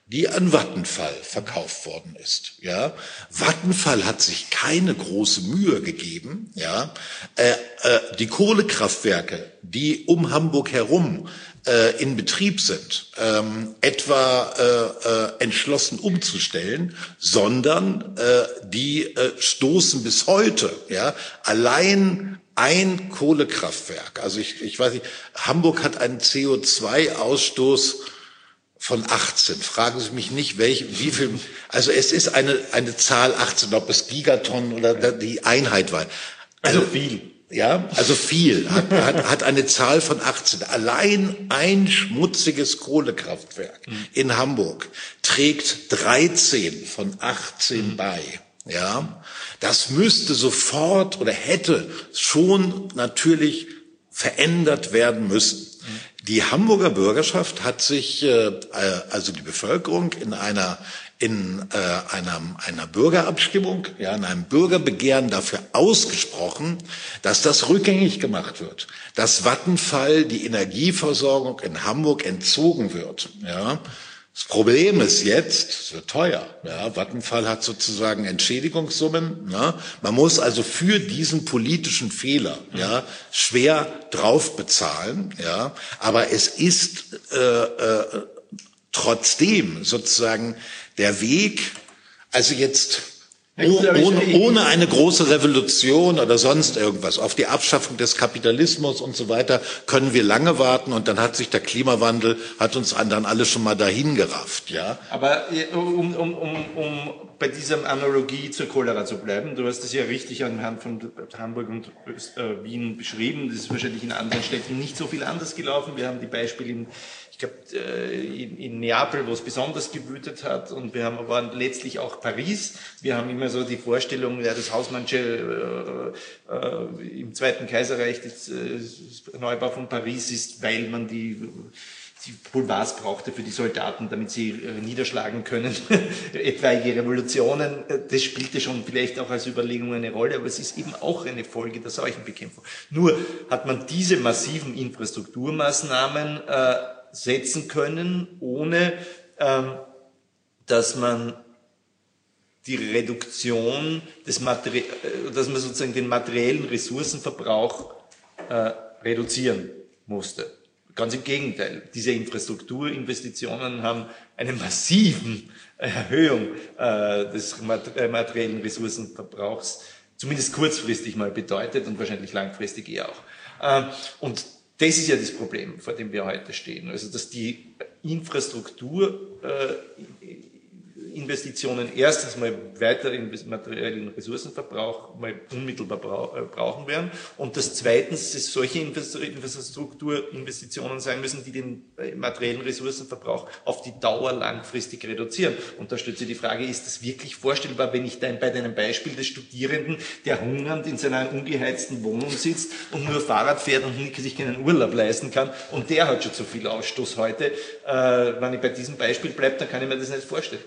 Speaker 3: die an Vattenfall verkauft worden ist. Ja, Vattenfall hat sich keine große Mühe gegeben. Ja, äh, äh, die Kohlekraftwerke, die um Hamburg herum äh, in Betrieb sind, ähm, etwa äh, äh, entschlossen umzustellen, sondern äh, die äh, stoßen bis heute, ja, allein ein Kohlekraftwerk, also ich, ich weiß nicht, Hamburg hat einen CO2-Ausstoß von 18. Fragen Sie mich nicht, welche, wie viel, also es ist eine, eine Zahl 18, ob es Gigatonnen oder die Einheit war.
Speaker 5: Also, also viel.
Speaker 3: Ja, also viel, hat, hat, hat eine Zahl von 18. Allein ein schmutziges Kohlekraftwerk mhm. in Hamburg trägt 13 von 18 mhm. bei. Ja, das müsste sofort oder hätte schon natürlich verändert werden müssen. Die Hamburger Bürgerschaft hat sich, äh, also die Bevölkerung, in einer in äh, einer, einer Bürgerabstimmung, ja, in einem Bürgerbegehren dafür ausgesprochen, dass das rückgängig gemacht wird, dass Vattenfall die Energieversorgung in Hamburg entzogen wird. Ja. Das Problem ist jetzt, es wird teuer. Ja, Vattenfall hat sozusagen Entschädigungssummen. Ne? Man muss also für diesen politischen Fehler ja, schwer drauf bezahlen. Ja? Aber es ist äh, äh, trotzdem sozusagen der Weg, also jetzt ohne, ohne eine große Revolution oder sonst irgendwas. Auf die Abschaffung des Kapitalismus und so weiter können wir lange warten und dann hat sich der Klimawandel, hat uns dann alle schon mal dahin gerafft, ja.
Speaker 5: Aber um, um, um, um bei dieser Analogie zur Cholera zu bleiben, du hast es ja richtig anhand von Hamburg und äh, Wien beschrieben, das ist wahrscheinlich in anderen Städten nicht so viel anders gelaufen. Wir haben die Beispiele in ich glaube, äh, in, in Neapel, wo es besonders gewütet hat. Und wir haben aber letztlich auch Paris. Wir haben immer so die Vorstellung, ja, das Hausmannsche äh, äh, im Zweiten Kaiserreich, das, äh, Neubau von Paris ist, weil man die die Boulevards brauchte für die Soldaten, damit sie äh, niederschlagen können, etwaige Revolutionen. Das spielte schon vielleicht auch als Überlegung eine Rolle, aber es ist eben auch eine Folge der Seuchenbekämpfung. Nur hat man diese massiven Infrastrukturmaßnahmen äh, setzen können, ohne ähm, dass man die Reduktion des Materi äh, dass man sozusagen den materiellen Ressourcenverbrauch äh, reduzieren musste. Ganz im Gegenteil. Diese Infrastrukturinvestitionen haben eine massiven Erhöhung äh, des äh, materiellen Ressourcenverbrauchs zumindest kurzfristig mal bedeutet und wahrscheinlich langfristig eher auch. Äh, und das ist ja das Problem, vor dem wir heute stehen. Also, dass die Infrastruktur äh, Investitionen erstens mal weiter in materiellen Ressourcenverbrauch mal unmittelbar äh, brauchen werden und dass zweitens es solche Infrastrukturinvestitionen sein müssen, die den äh, materiellen Ressourcenverbrauch auf die Dauer langfristig reduzieren. Und da stellt sich die Frage, ist das wirklich vorstellbar, wenn ich dann bei deinem Beispiel des Studierenden, der hungernd in seiner ungeheizten Wohnung sitzt und nur Fahrrad fährt und sich keinen Urlaub leisten kann und der hat schon zu viel Ausstoß heute, äh, wenn ich bei diesem Beispiel bleibe, dann kann ich mir das nicht vorstellen.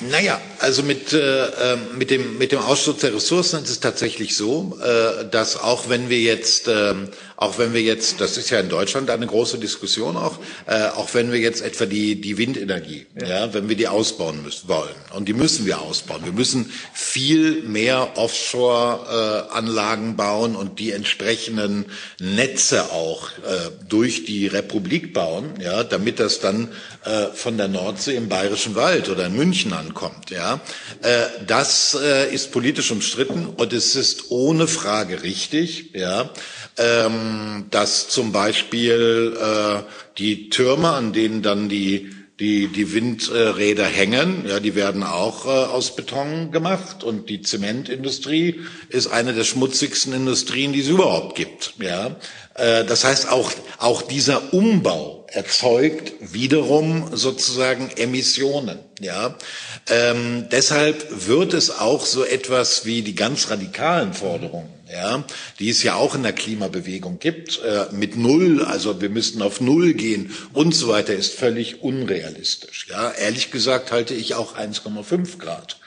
Speaker 3: Naja, also mit, äh, ähm, mit, dem, mit dem Ausstoß der Ressourcen ist es tatsächlich so, äh, dass auch wenn wir jetzt, äh, auch wenn wir jetzt, das ist ja in Deutschland eine große Diskussion auch, äh, auch wenn wir jetzt etwa die, die Windenergie, ja. ja wenn wir die ausbauen müssen, wollen, und die müssen wir ausbauen. Wir müssen viel mehr Offshore-Anlagen bauen und die entsprechenden Netze auch äh, durch die Republik bauen, ja, damit das dann äh, von der Nordsee im Bayerischen Wald oder in München ankommt. Ja, äh, das äh, ist politisch umstritten und es ist ohne Frage richtig. Ja, ähm, dass zum Beispiel äh, die Türme, an denen dann die die, die Windräder hängen, ja, die werden auch äh, aus Beton gemacht und die Zementindustrie ist eine der schmutzigsten Industrien, die es überhaupt gibt. Ja, äh, das heißt auch auch dieser Umbau erzeugt wiederum sozusagen Emissionen. Ja, ähm, deshalb wird es auch so etwas wie die ganz radikalen Forderungen, ja, die es ja auch in der Klimabewegung gibt, äh, mit Null, also wir müssten auf Null gehen und so weiter, ist völlig unrealistisch. Ja, ehrlich gesagt halte ich auch 1,5 Grad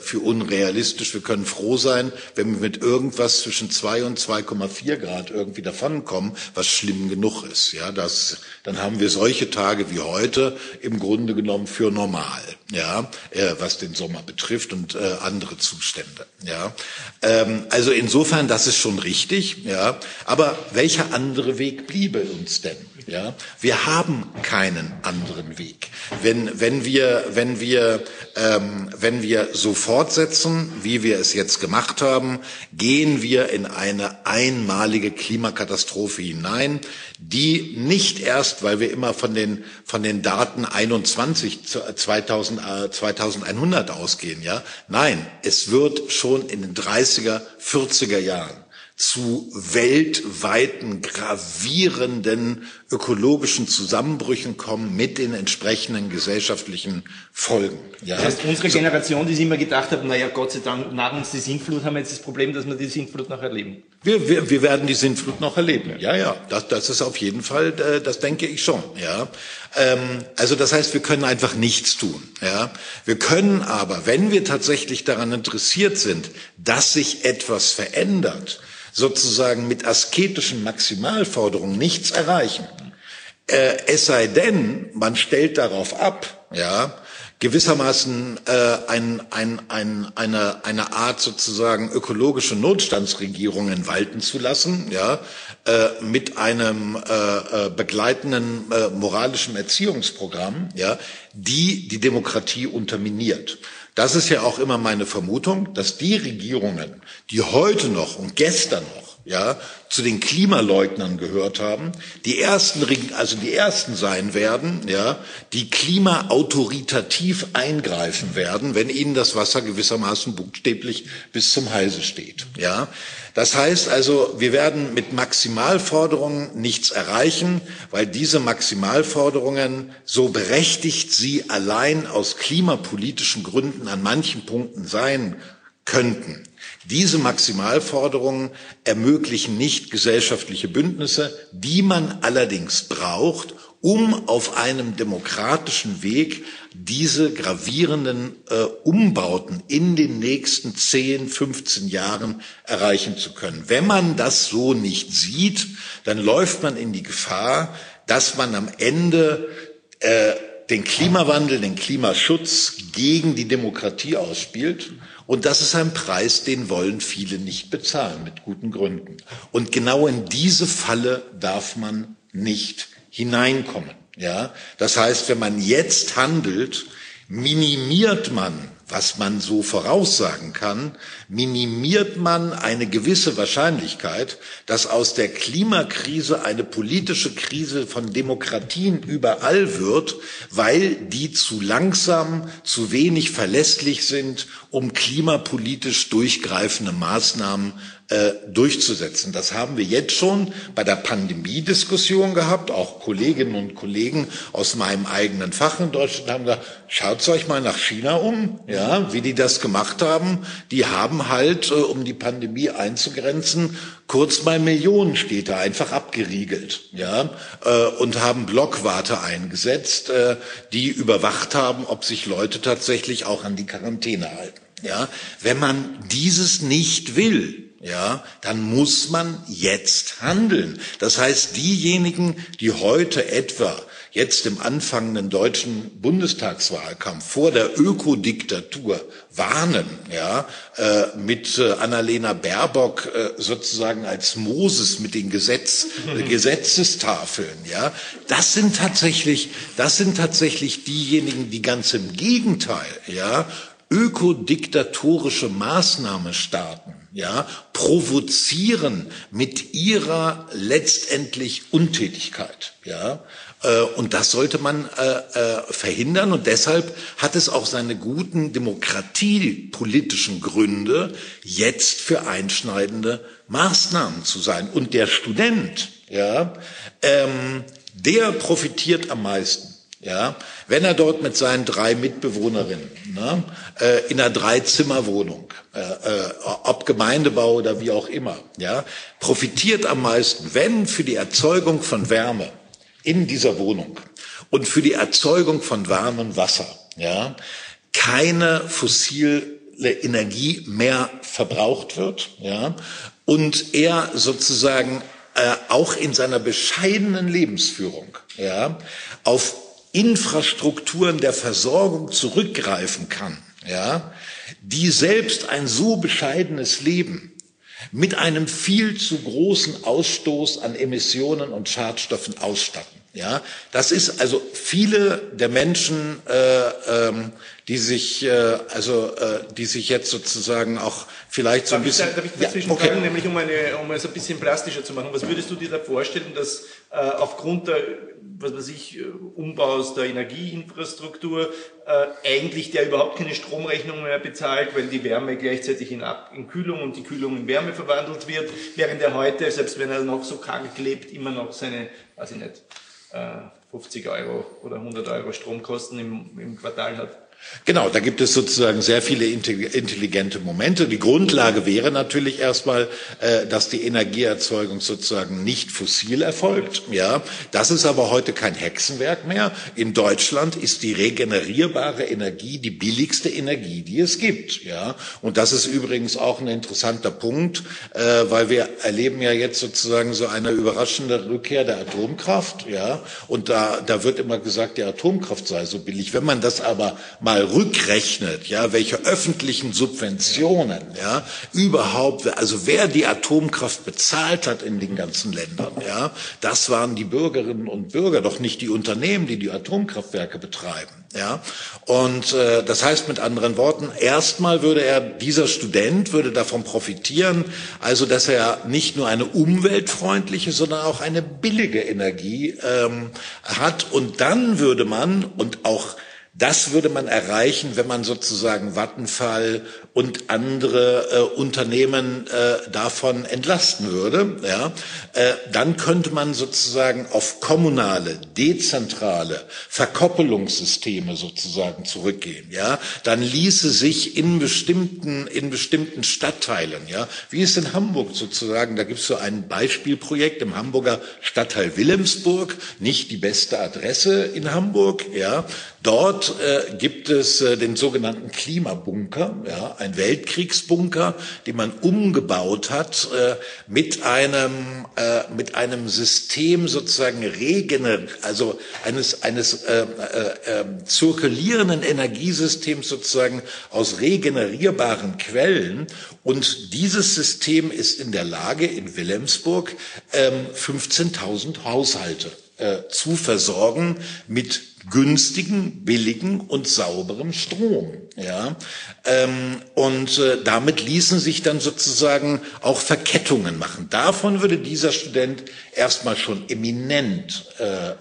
Speaker 3: für unrealistisch. Wir können froh sein, wenn wir mit irgendwas zwischen zwei und 2,4 Grad irgendwie davonkommen, was schlimm genug ist. Ja, das, dann haben wir solche Tage wie heute im Grunde genommen für normal. Ja, äh, was den Sommer betrifft und äh, andere Zustände. Ja, ähm, also insofern, das ist schon richtig. Ja, aber welcher andere Weg bliebe uns denn? Ja, wir haben keinen anderen Weg. Wenn, wenn wir, wenn wir, ähm, wenn wir so fortsetzen, wie wir es jetzt gemacht haben, gehen wir in eine einmalige Klimakatastrophe hinein, die nicht erst, weil wir immer von den, von den Daten 21, 2000, äh, 2100 ausgehen, ja. Nein, es wird schon in den 30er, 40er Jahren zu weltweiten gravierenden ökologischen Zusammenbrüchen kommen mit den entsprechenden gesellschaftlichen Folgen.
Speaker 5: Ja. Das heißt, unsere Generation, die sich immer gedacht hat, naja, Gott sei Dank, nach uns die Sintflut, haben wir jetzt das Problem, dass wir die Sintflut noch erleben.
Speaker 3: Wir, wir, wir werden die Sintflut noch erleben. Ja, ja, das, das ist auf jeden Fall, äh, das denke ich schon. Ja, ähm, also das heißt, wir können einfach nichts tun. Ja, wir können aber, wenn wir tatsächlich daran interessiert sind, dass sich etwas verändert, sozusagen mit asketischen Maximalforderungen nichts erreichen. Äh, es sei denn, man stellt darauf ab, ja, gewissermaßen äh, ein, ein, ein, eine, eine Art sozusagen ökologische Notstandsregierungen walten zu lassen, ja, äh, mit einem äh, äh, begleitenden äh, moralischen Erziehungsprogramm, ja, die die Demokratie unterminiert. Das ist ja auch immer meine Vermutung, dass die Regierungen, die heute noch und gestern noch ja, zu den Klimaleugnern gehört haben, die ersten, also die ersten sein werden, ja, die klimaautoritativ eingreifen werden, wenn ihnen das Wasser gewissermaßen buchstäblich bis zum Halse steht, ja. Das heißt also, wir werden mit Maximalforderungen nichts erreichen, weil diese Maximalforderungen, so berechtigt sie allein aus klimapolitischen Gründen an manchen Punkten sein könnten, diese Maximalforderungen ermöglichen nicht gesellschaftliche Bündnisse, die man allerdings braucht, um auf einem demokratischen Weg diese gravierenden äh, Umbauten in den nächsten 10, 15 Jahren erreichen zu können. Wenn man das so nicht sieht, dann läuft man in die Gefahr, dass man am Ende äh, den Klimawandel, den Klimaschutz gegen die Demokratie ausspielt. Und das ist ein Preis, den wollen viele nicht bezahlen, mit guten Gründen. Und genau in diese Falle darf man nicht hineinkommen. Ja, das heißt, wenn man jetzt handelt, minimiert man was man so voraussagen kann, minimiert man eine gewisse Wahrscheinlichkeit, dass aus der Klimakrise eine politische Krise von Demokratien überall wird, weil die zu langsam, zu wenig verlässlich sind, um klimapolitisch durchgreifende Maßnahmen durchzusetzen. Das haben wir jetzt schon bei der Pandemiediskussion gehabt. Auch Kolleginnen und Kollegen aus meinem eigenen Fach in Deutschland haben gesagt, schaut euch mal nach China um, ja, wie die das gemacht haben. Die haben halt, äh, um die Pandemie einzugrenzen, kurz mal Millionenstädte einfach abgeriegelt, ja, äh, und haben Blockwarte eingesetzt, äh, die überwacht haben, ob sich Leute tatsächlich auch an die Quarantäne halten. Ja, wenn man dieses nicht will, ja, dann muss man jetzt handeln. Das heißt, diejenigen, die heute etwa jetzt im anfangenden deutschen Bundestagswahlkampf vor der Ökodiktatur warnen, ja, äh, mit äh, Annalena Baerbock äh, sozusagen als Moses mit den Gesetz, äh, Gesetzestafeln, ja, das sind tatsächlich, das sind tatsächlich diejenigen, die ganz im Gegenteil, ja, ökodiktatorische Maßnahme starten, ja, provozieren mit ihrer letztendlich Untätigkeit, ja. Äh, und das sollte man äh, äh, verhindern. Und deshalb hat es auch seine guten demokratiepolitischen Gründe, jetzt für einschneidende Maßnahmen zu sein. Und der Student, ja, ähm, der profitiert am meisten. Ja, wenn er dort mit seinen drei Mitbewohnerinnen ne, äh, in einer Dreizimmerwohnung, äh, äh, ob Gemeindebau oder wie auch immer, ja, profitiert am meisten, wenn für die Erzeugung von Wärme in dieser Wohnung und für die Erzeugung von warmem Wasser, ja, keine fossile Energie mehr verbraucht wird, ja, und er sozusagen äh, auch in seiner bescheidenen Lebensführung, ja, auf Infrastrukturen der Versorgung zurückgreifen kann, ja, die selbst ein so bescheidenes Leben mit einem viel zu großen Ausstoß an Emissionen und Schadstoffen ausstatten. Ja, das ist also viele der Menschen, äh, ähm, die sich äh, also äh, die sich jetzt sozusagen auch vielleicht so ein bisschen.
Speaker 5: Ich, darf ich dazwischen ja, okay. fragen, nämlich um, eine, um es ein bisschen plastischer zu machen. Was würdest du dir da vorstellen, dass äh, aufgrund der was weiß ich, äh, Umbaus der Energieinfrastruktur, äh, eigentlich der überhaupt keine Stromrechnung mehr bezahlt, weil die Wärme gleichzeitig in, Ab in Kühlung und die Kühlung in Wärme verwandelt wird, während er heute, selbst wenn er noch so krank lebt, immer noch seine, weiß ich nicht, 50 Euro oder 100 Euro Stromkosten im, im Quartal hat.
Speaker 3: Genau, da gibt es sozusagen sehr viele intelligente Momente. Die Grundlage wäre natürlich erstmal, äh, dass die Energieerzeugung sozusagen nicht fossil erfolgt. Ja, das ist aber heute kein Hexenwerk mehr. In Deutschland ist die regenerierbare Energie die billigste Energie, die es gibt. Ja, und das ist übrigens auch ein interessanter Punkt, äh, weil wir erleben ja jetzt sozusagen so eine überraschende Rückkehr der Atomkraft. Ja, und da da wird immer gesagt, die Atomkraft sei so billig. Wenn man das aber mal rückrechnet, ja, welche öffentlichen Subventionen, ja, überhaupt, also wer die Atomkraft bezahlt hat in den ganzen Ländern, ja, das waren die Bürgerinnen und Bürger, doch nicht die Unternehmen, die die Atomkraftwerke betreiben, ja. Und äh, das heißt mit anderen Worten, erstmal würde er, dieser Student würde davon profitieren, also dass er nicht nur eine umweltfreundliche, sondern auch eine billige Energie ähm, hat. Und dann würde man und auch das würde man erreichen, wenn man sozusagen Vattenfall und andere äh, Unternehmen äh, davon entlasten würde. Ja? Äh, dann könnte man sozusagen auf kommunale, dezentrale Verkoppelungssysteme sozusagen zurückgehen. Ja? Dann ließe sich in bestimmten, in bestimmten Stadtteilen, ja, wie es in Hamburg sozusagen, da gibt es so ein Beispielprojekt im Hamburger Stadtteil Wilhelmsburg, nicht die beste Adresse in Hamburg, ja, Dort äh, gibt es äh, den sogenannten Klimabunker, ja, ein Weltkriegsbunker, den man umgebaut hat äh, mit einem äh, mit einem System sozusagen regener, also eines eines äh, äh, äh, zirkulierenden Energiesystems sozusagen aus regenerierbaren Quellen. Und dieses System ist in der Lage, in Wilhelmsburg ähm, 15.000 Haushalte äh, zu versorgen mit günstigen, billigen und sauberem Strom. Ja? Ähm, und äh, damit ließen sich dann sozusagen auch Verkettungen machen. Davon würde dieser Student erstmal schon eminent äh, äh,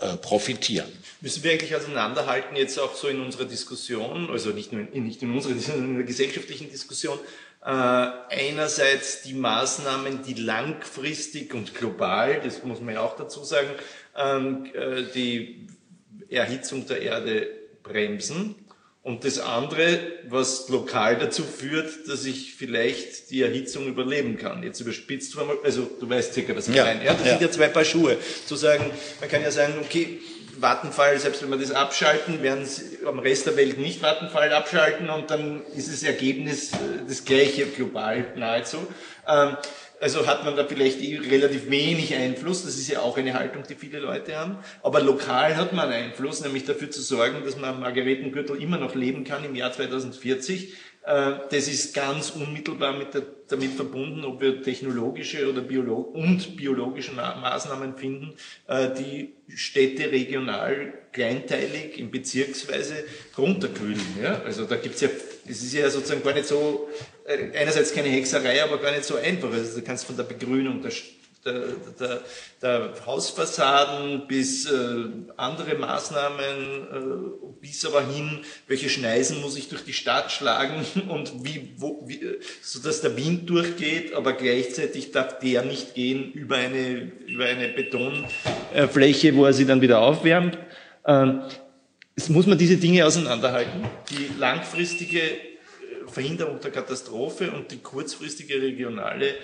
Speaker 3: äh profitieren.
Speaker 5: Müssen wir eigentlich auseinanderhalten, jetzt auch so in unserer Diskussion, also nicht nur in, nicht in unserer, sondern in der gesellschaftlichen Diskussion, äh, einerseits die Maßnahmen, die langfristig und global, das muss man ja auch dazu sagen, die Erhitzung der Erde bremsen. Und das andere, was lokal dazu führt, dass ich vielleicht die Erhitzung überleben kann. Jetzt überspitzt, also du weißt circa, was ich ja, meine. Ja, das ja. sind ja zwei Paar Schuhe. Zu sagen, man kann ja sagen, okay, Vattenfall, selbst wenn wir das abschalten, werden sie am Rest der Welt nicht Vattenfall abschalten und dann ist das Ergebnis äh, das gleiche global nahezu. Also hat man da vielleicht eh relativ wenig Einfluss. Das ist ja auch eine Haltung, die viele Leute haben. Aber lokal hat man Einfluss, nämlich dafür zu sorgen, dass man am Margaretengürtel immer noch leben kann im Jahr 2040. Äh, das ist ganz unmittelbar mit der, damit verbunden, ob wir technologische oder Biolo und biologische Maßnahmen finden, äh, die Städte regional kleinteilig in Bezirksweise runterkühlen. Ja? Also da gibt's ja, es ist ja sozusagen gar nicht so, einerseits keine Hexerei, aber gar nicht so einfach. Also du kannst von der Begrünung der der, der, der Hausfassaden bis äh, andere Maßnahmen, äh, bis aber hin, welche Schneisen muss ich durch die Stadt schlagen und wie, wo, wie, so dass der Wind durchgeht, aber gleichzeitig darf der nicht gehen über eine, über eine Betonfläche, wo er sie dann wieder aufwärmt. Ähm, es muss man diese Dinge auseinanderhalten. Die langfristige äh, Verhinderung der Katastrophe und die kurzfristige regionale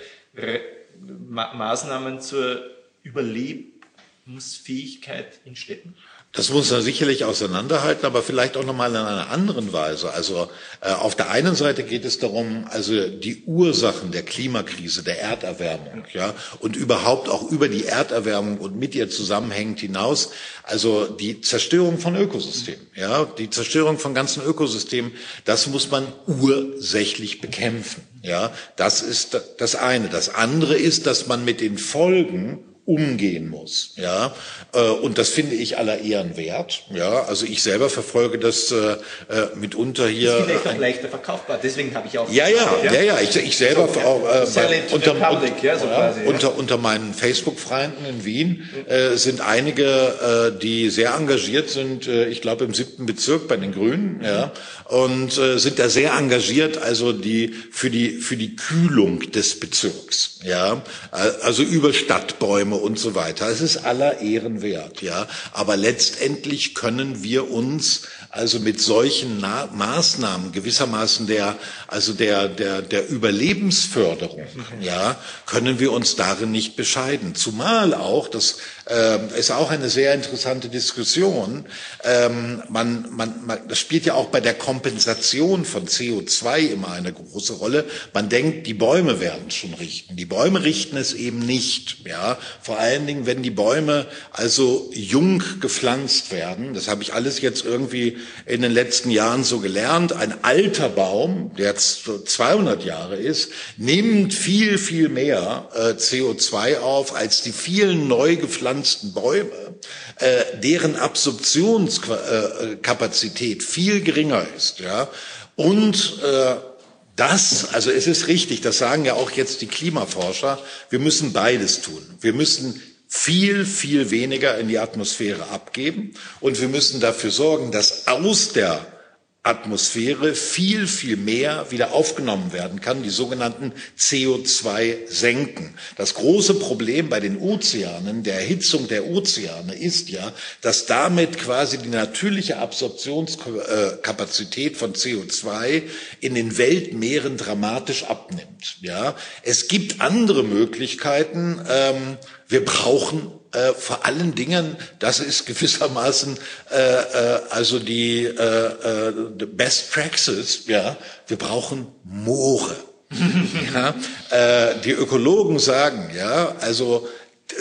Speaker 5: Ma Maßnahmen zur Überlebensfähigkeit in Städten?
Speaker 3: Das muss man sicherlich auseinanderhalten, aber vielleicht auch nochmal in einer anderen Weise. Also äh, auf der einen Seite geht es darum, also die Ursachen der Klimakrise, der Erderwärmung, ja, und überhaupt auch über die Erderwärmung und mit ihr zusammenhängend hinaus, also die Zerstörung von Ökosystemen, ja, die Zerstörung von ganzen Ökosystemen, das muss man ursächlich bekämpfen, ja. Das ist das eine. Das andere ist, dass man mit den Folgen umgehen muss. Ja, äh, und das finde ich aller Ehren wert. Ja, also ich selber verfolge das äh, äh mitunter hier.
Speaker 5: Ist vielleicht auch leichter verkaufbar. Deswegen habe ich auch.
Speaker 3: Ja, ja, ja, ja, ja. Ich, ich selber so, auch, äh, bei, unter, Public, ja, so quasi, unter unter meinen Facebook-Freunden in Wien äh, sind einige, äh, die sehr engagiert sind. Äh, ich glaube im siebten Bezirk bei den Grünen. Ja, und äh, sind da sehr engagiert. Also die für die für die Kühlung des Bezirks. Ja, also über Stadtbäume und so weiter. Es ist aller Ehren wert, ja. Aber letztendlich können wir uns also mit solchen Na Maßnahmen gewissermaßen der, also der, der, der Überlebensförderung, ja, können wir uns darin nicht bescheiden. Zumal auch, das äh, ist auch eine sehr interessante Diskussion, ähm, man, man, man, das spielt ja auch bei der Kompensation von CO2 immer eine große Rolle. Man denkt, die Bäume werden schon richten. Die Bäume richten es eben nicht, ja. Vor allen Dingen, wenn die Bäume also jung gepflanzt werden. Das habe ich alles jetzt irgendwie in den letzten Jahren so gelernt. Ein alter Baum, der jetzt 200 Jahre ist, nimmt viel, viel mehr äh, CO2 auf als die vielen neu gepflanzten Bäume, äh, deren Absorptionskapazität viel geringer ist. Und äh, das, also es ist richtig, das sagen ja auch jetzt die Klimaforscher, wir müssen beides tun. Wir müssen viel, viel weniger in die Atmosphäre abgeben. Und wir müssen dafür sorgen, dass aus der Atmosphäre viel, viel mehr wieder aufgenommen werden kann, die sogenannten CO2-Senken. Das große Problem bei den Ozeanen, der Erhitzung der Ozeane, ist ja, dass damit quasi die natürliche Absorptionskapazität von CO2 in den Weltmeeren dramatisch abnimmt. Ja, es gibt andere Möglichkeiten. Ähm, wir brauchen äh, vor allen Dingen, das ist gewissermaßen äh, äh, also die äh, äh, Best Praxis, ja, wir brauchen Moore. ja, äh, die Ökologen sagen, ja, also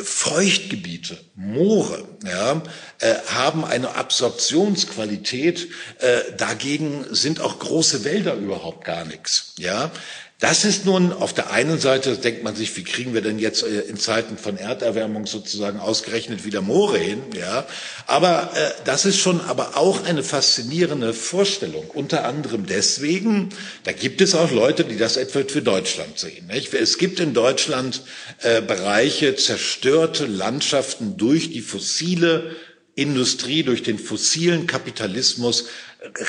Speaker 3: Feuchtgebiete, Moore, ja, äh, haben eine Absorptionsqualität. Äh, dagegen sind auch große Wälder überhaupt gar nichts. Ja, Das ist nun auf der einen Seite, denkt man sich, wie kriegen wir denn jetzt äh, in Zeiten von Erderwärmung sozusagen ausgerechnet wieder Moore hin, ja. Aber äh, das ist schon aber auch eine faszinierende Vorstellung. Unter anderem deswegen, da gibt es auch Leute, die das etwa für Deutschland sehen. Nicht? Es gibt in Deutschland äh, Bereiche, zerstörte Landschaften durch die fossile Industrie, durch den fossilen Kapitalismus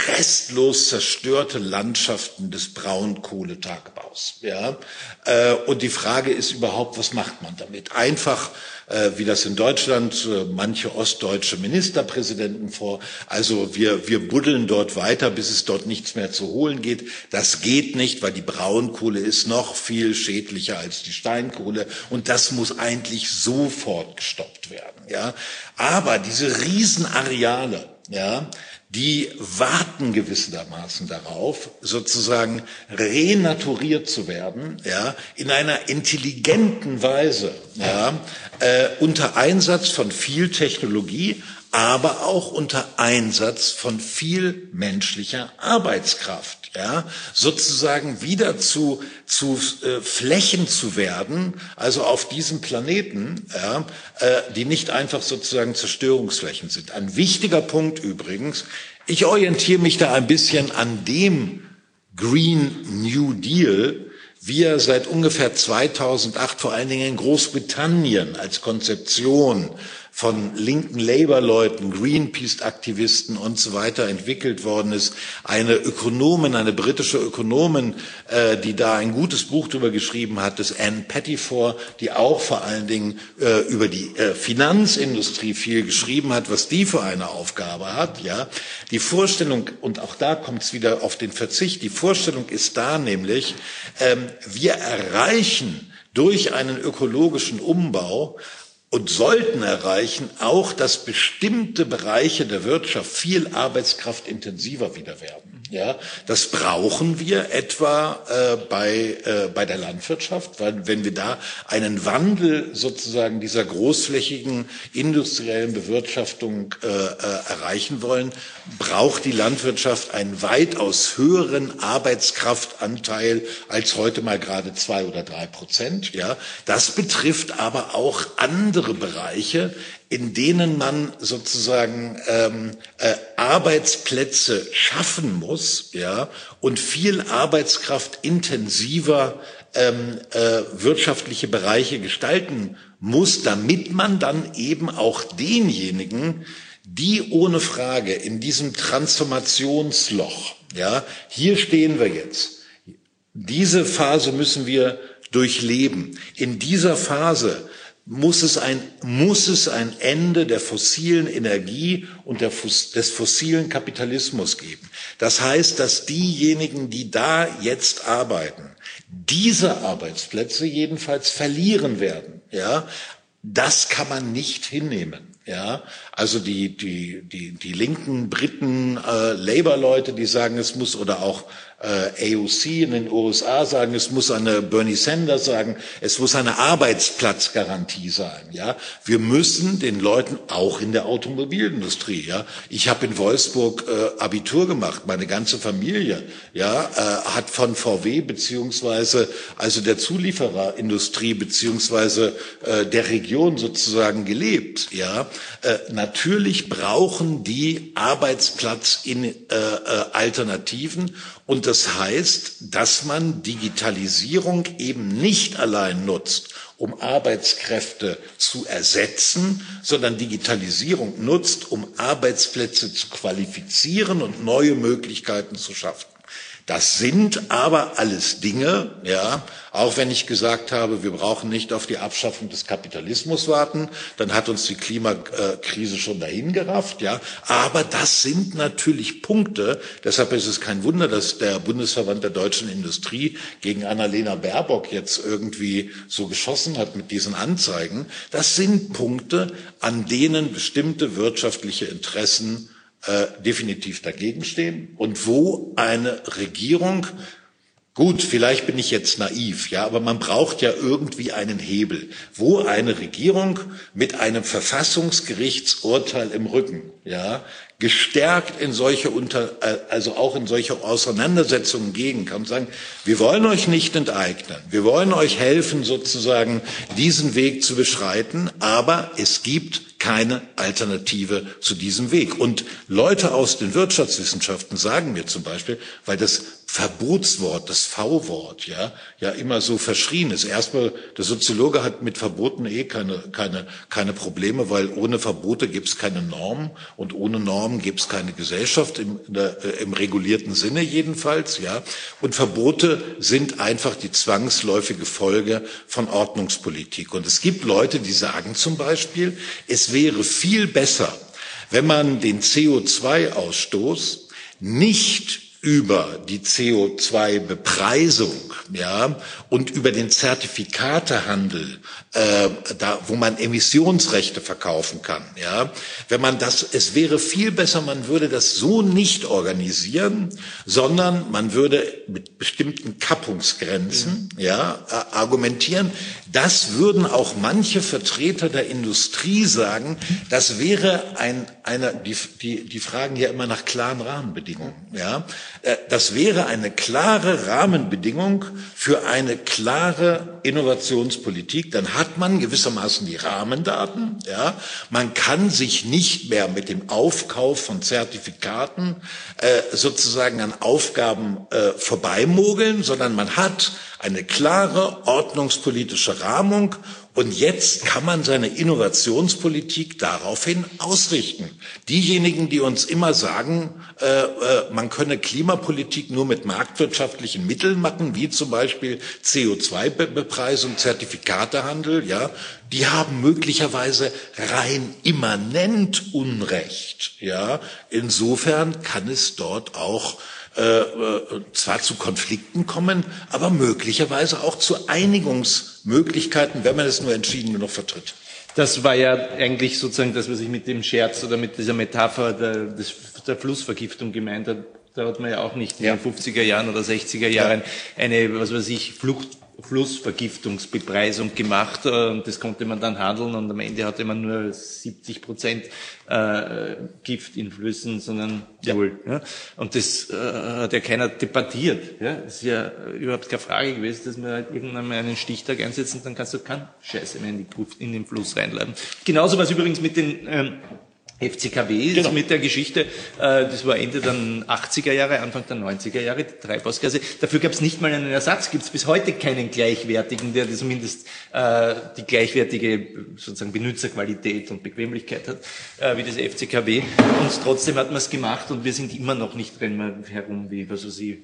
Speaker 3: restlos zerstörte Landschaften des Braunkohletagebaus. Ja? Äh, und die Frage ist überhaupt, was macht man damit? Einfach, äh, wie das in Deutschland äh, manche ostdeutsche Ministerpräsidenten vor, also wir, wir buddeln dort weiter, bis es dort nichts mehr zu holen geht. Das geht nicht, weil die Braunkohle ist noch viel schädlicher als die Steinkohle und das muss eigentlich sofort gestoppt werden. Ja? Aber diese Riesenareale, ja, die warten gewissermaßen darauf, sozusagen renaturiert zu werden, ja, in einer intelligenten Weise, ja, äh, unter Einsatz von viel Technologie, aber auch unter Einsatz von viel menschlicher Arbeitskraft ja, sozusagen wieder zu, zu äh, Flächen zu werden, also auf diesem Planeten, ja, äh, die nicht einfach sozusagen Zerstörungsflächen sind. Ein wichtiger Punkt übrigens, ich orientiere mich da ein bisschen an dem Green New Deal, wie er seit ungefähr 2008 vor allen Dingen in Großbritannien als Konzeption von linken Labour-Leuten, Greenpeace-Aktivisten und so weiter entwickelt worden ist. Eine Ökonomin, eine britische Ökonomin, äh, die da ein gutes Buch darüber geschrieben hat, ist Anne Pettifor, die auch vor allen Dingen äh, über die äh, Finanzindustrie viel geschrieben hat, was die für eine Aufgabe hat. Ja, die Vorstellung und auch da kommt es wieder auf den Verzicht. Die Vorstellung ist da nämlich, ähm, wir erreichen durch einen ökologischen Umbau und sollten erreichen, auch dass bestimmte Bereiche der Wirtschaft viel arbeitskraftintensiver wieder werden. Ja, das brauchen wir etwa äh, bei, äh, bei der Landwirtschaft, weil wenn wir da einen Wandel sozusagen dieser großflächigen industriellen Bewirtschaftung äh, äh, erreichen wollen, braucht die Landwirtschaft einen weitaus höheren Arbeitskraftanteil als heute mal gerade zwei oder drei Prozent. Ja, das betrifft aber auch andere Bereiche, in denen man sozusagen ähm, äh, Arbeitsplätze schaffen muss, ja, und viel Arbeitskraft intensiver ähm, äh, wirtschaftliche Bereiche gestalten muss, damit man dann eben auch denjenigen, die ohne Frage in diesem Transformationsloch, ja, hier stehen wir jetzt. Diese Phase müssen wir durchleben. In dieser Phase muss es ein, muss es ein Ende der fossilen Energie und der, des fossilen Kapitalismus geben. Das heißt, dass diejenigen, die da jetzt arbeiten, diese Arbeitsplätze jedenfalls verlieren werden. Ja, das kann man nicht hinnehmen. Ja, also die die die die linken Briten äh, Labour-Leute, die sagen, es muss oder auch äh, AOC in den USA sagen, es muss eine Bernie Sanders sagen, es muss eine Arbeitsplatzgarantie sein. Ja, wir müssen den Leuten auch in der Automobilindustrie. Ja, ich habe in Wolfsburg äh, Abitur gemacht, meine ganze Familie. Ja, äh, hat von VW beziehungsweise also der Zuliefererindustrie beziehungsweise äh, der Region sozusagen gelebt. Ja, äh, natürlich brauchen die Arbeitsplatz in äh, äh, Alternativen und das heißt, dass man Digitalisierung eben nicht allein nutzt, um Arbeitskräfte zu ersetzen, sondern Digitalisierung nutzt, um Arbeitsplätze zu qualifizieren und neue Möglichkeiten zu schaffen. Das sind aber alles Dinge, ja, auch wenn ich gesagt habe, wir brauchen nicht auf die Abschaffung des Kapitalismus warten, dann hat uns die Klimakrise schon dahin gerafft, ja. Aber das sind natürlich Punkte. Deshalb ist es kein Wunder, dass der Bundesverband der deutschen Industrie gegen Annalena Baerbock jetzt irgendwie so geschossen hat mit diesen Anzeigen. Das sind Punkte, an denen bestimmte wirtschaftliche Interessen definitiv dagegen stehen. Und wo eine Regierung Gut, vielleicht bin ich jetzt naiv, ja, aber man braucht ja irgendwie einen Hebel, wo eine Regierung mit einem Verfassungsgerichtsurteil im Rücken, ja, gestärkt in solche unter, äh, also auch in solche Auseinandersetzungen gehen kann und sagen, wir wollen euch nicht enteignen, wir wollen euch helfen, sozusagen diesen Weg zu beschreiten, aber es gibt keine Alternative zu diesem Weg. Und Leute aus den Wirtschaftswissenschaften sagen mir zum Beispiel, weil das Verbotswort, das V-Wort, ja, ja immer so verschrien ist. Erstmal, der Soziologe hat mit Verboten eh keine, keine, keine Probleme, weil ohne Verbote gibt es keine Normen und ohne Normen gibt es keine Gesellschaft im, der, äh, im regulierten Sinne jedenfalls, ja. Und Verbote sind einfach die zwangsläufige Folge von Ordnungspolitik. Und es gibt Leute, die sagen zum Beispiel, es wäre viel besser, wenn man den CO2-Ausstoß nicht über die CO2-Bepreisung ja, und über den Zertifikatehandel, äh, da, wo man Emissionsrechte verkaufen kann. Ja. Wenn man das, es wäre viel besser, man würde das so nicht organisieren, sondern man würde mit bestimmten Kappungsgrenzen mhm. ja, argumentieren. Das würden auch manche Vertreter der Industrie sagen. Das wäre ein, einer, die, die, die fragen ja immer nach klaren Rahmenbedingungen. Ja. Äh, das wäre eine klare Rahmenbedingung für eine klare Innovationspolitik. Dann hat man gewissermaßen die Rahmendaten. Ja. Man kann sich nicht mehr mit dem Aufkauf von Zertifikaten äh, sozusagen an Aufgaben äh, vorbeimogeln, sondern man hat eine klare ordnungspolitische Rahmung und jetzt kann man seine Innovationspolitik daraufhin ausrichten. Diejenigen, die uns immer sagen, äh, äh, man könne Klimapolitik nur mit marktwirtschaftlichen Mitteln machen, wie zum Beispiel CO2-Bepreisung, Zertifikatehandel, ja, die haben möglicherweise rein immanent Unrecht. Ja, insofern kann es dort auch äh, äh, zwar zu Konflikten kommen, aber möglicherweise auch zu Einigungsmöglichkeiten, wenn man es nur entschieden genug vertritt.
Speaker 5: Das war ja eigentlich sozusagen das, was ich mit dem Scherz oder mit dieser Metapher der, des, der Flussvergiftung gemeint habe. Da hat man ja auch nicht in ja. den 50er Jahren oder 60er Jahren eine, was weiß ich, Flucht Flussvergiftungsbepreisung gemacht äh, und das konnte man dann handeln und am Ende hatte man nur 70 Prozent äh, Gift in Flüssen, sondern ja. null. Ja? Und das äh, hat ja keiner debattiert. Ja? Das ist ja überhaupt keine Frage gewesen, dass man halt irgendwann mal einen Stichtag einsetzt und dann kannst du keinen Scheiße mehr in, die, in den Fluss reinladen. Genauso was übrigens mit den ähm, FCKW genau. mit der Geschichte, äh, das war Ende der 80er Jahre, Anfang der 90er Jahre, die Treibhausgase. Dafür gab es nicht mal einen Ersatz, gibt es bis heute keinen gleichwertigen, der zumindest äh, die gleichwertige sozusagen Benutzerqualität und Bequemlichkeit hat, äh, wie das FCKW. Und trotzdem hat man es gemacht und wir sind immer noch nicht drin herum, wie, was weiß ich,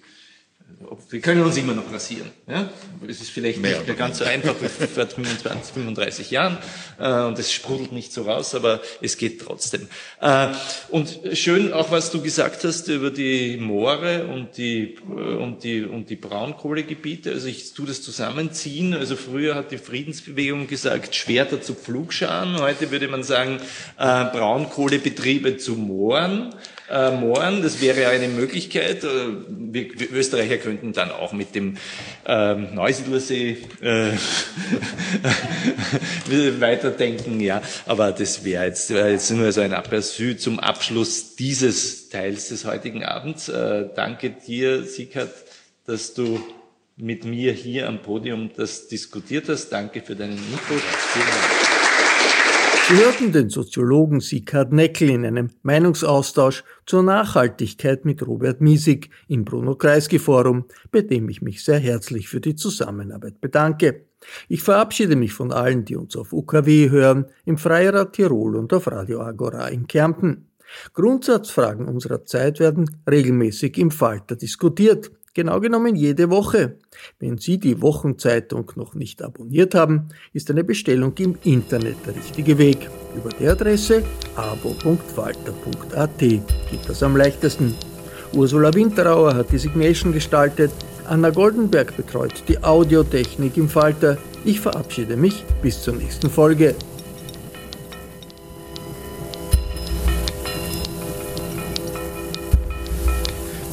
Speaker 5: wir können uns immer noch rasieren. Ja? Es ist vielleicht Mehr nicht mehr ganz so einfach wie vor 25, 35 Jahren äh, und es sprudelt nicht so raus, aber es geht trotzdem. Äh, und schön auch, was du gesagt hast über die Moore und die, äh, und die, und die Braunkohlegebiete. Also ich tue das zusammenziehen. Also früher hat die Friedensbewegung gesagt, Schwerter zu Pflugscharen. Heute würde man sagen, äh, Braunkohlebetriebe zu Mooren äh, Mooren. Das wäre eine Möglichkeit. Äh, wir, wir, Österreicher könnten dann auch mit dem ähm, Neusiedlersee äh, weiterdenken, ja. Aber das wäre jetzt, wär jetzt nur so ein Aperçu zum Abschluss dieses Teils des heutigen Abends. Äh, danke dir, Sikat, dass du mit mir hier am Podium das diskutiert hast. Danke für deinen Input. Vielen Dank.
Speaker 2: Sie hörten den Soziologen Sieghard Neckel in einem Meinungsaustausch zur Nachhaltigkeit mit Robert Miesig im Bruno Kreisky Forum, bei dem ich mich sehr herzlich für die Zusammenarbeit bedanke. Ich verabschiede mich von allen, die uns auf UKW hören, im Freirad Tirol und auf Radio Agora in Kärnten. Grundsatzfragen unserer Zeit werden regelmäßig im Falter diskutiert. Genau genommen jede Woche. Wenn Sie die Wochenzeitung noch nicht abonniert haben, ist eine Bestellung im Internet der richtige Weg. Über die Adresse abo.falter.at geht das am leichtesten. Ursula Winterauer hat die Signation gestaltet, Anna Goldenberg betreut die Audiotechnik im Falter. Ich verabschiede mich bis zur nächsten Folge.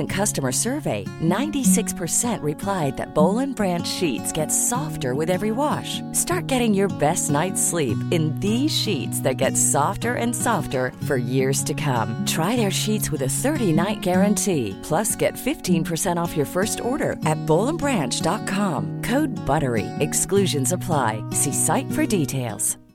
Speaker 6: recent customer survey, 96% replied that Bowl and Branch sheets get softer with every wash. Start getting your best night's sleep in these sheets that get softer and softer for years to come. Try their sheets with a 30-night guarantee. Plus, get 15% off your first order at bowlandbranch.com. Code BUTTERY. Exclusions apply. See site for details.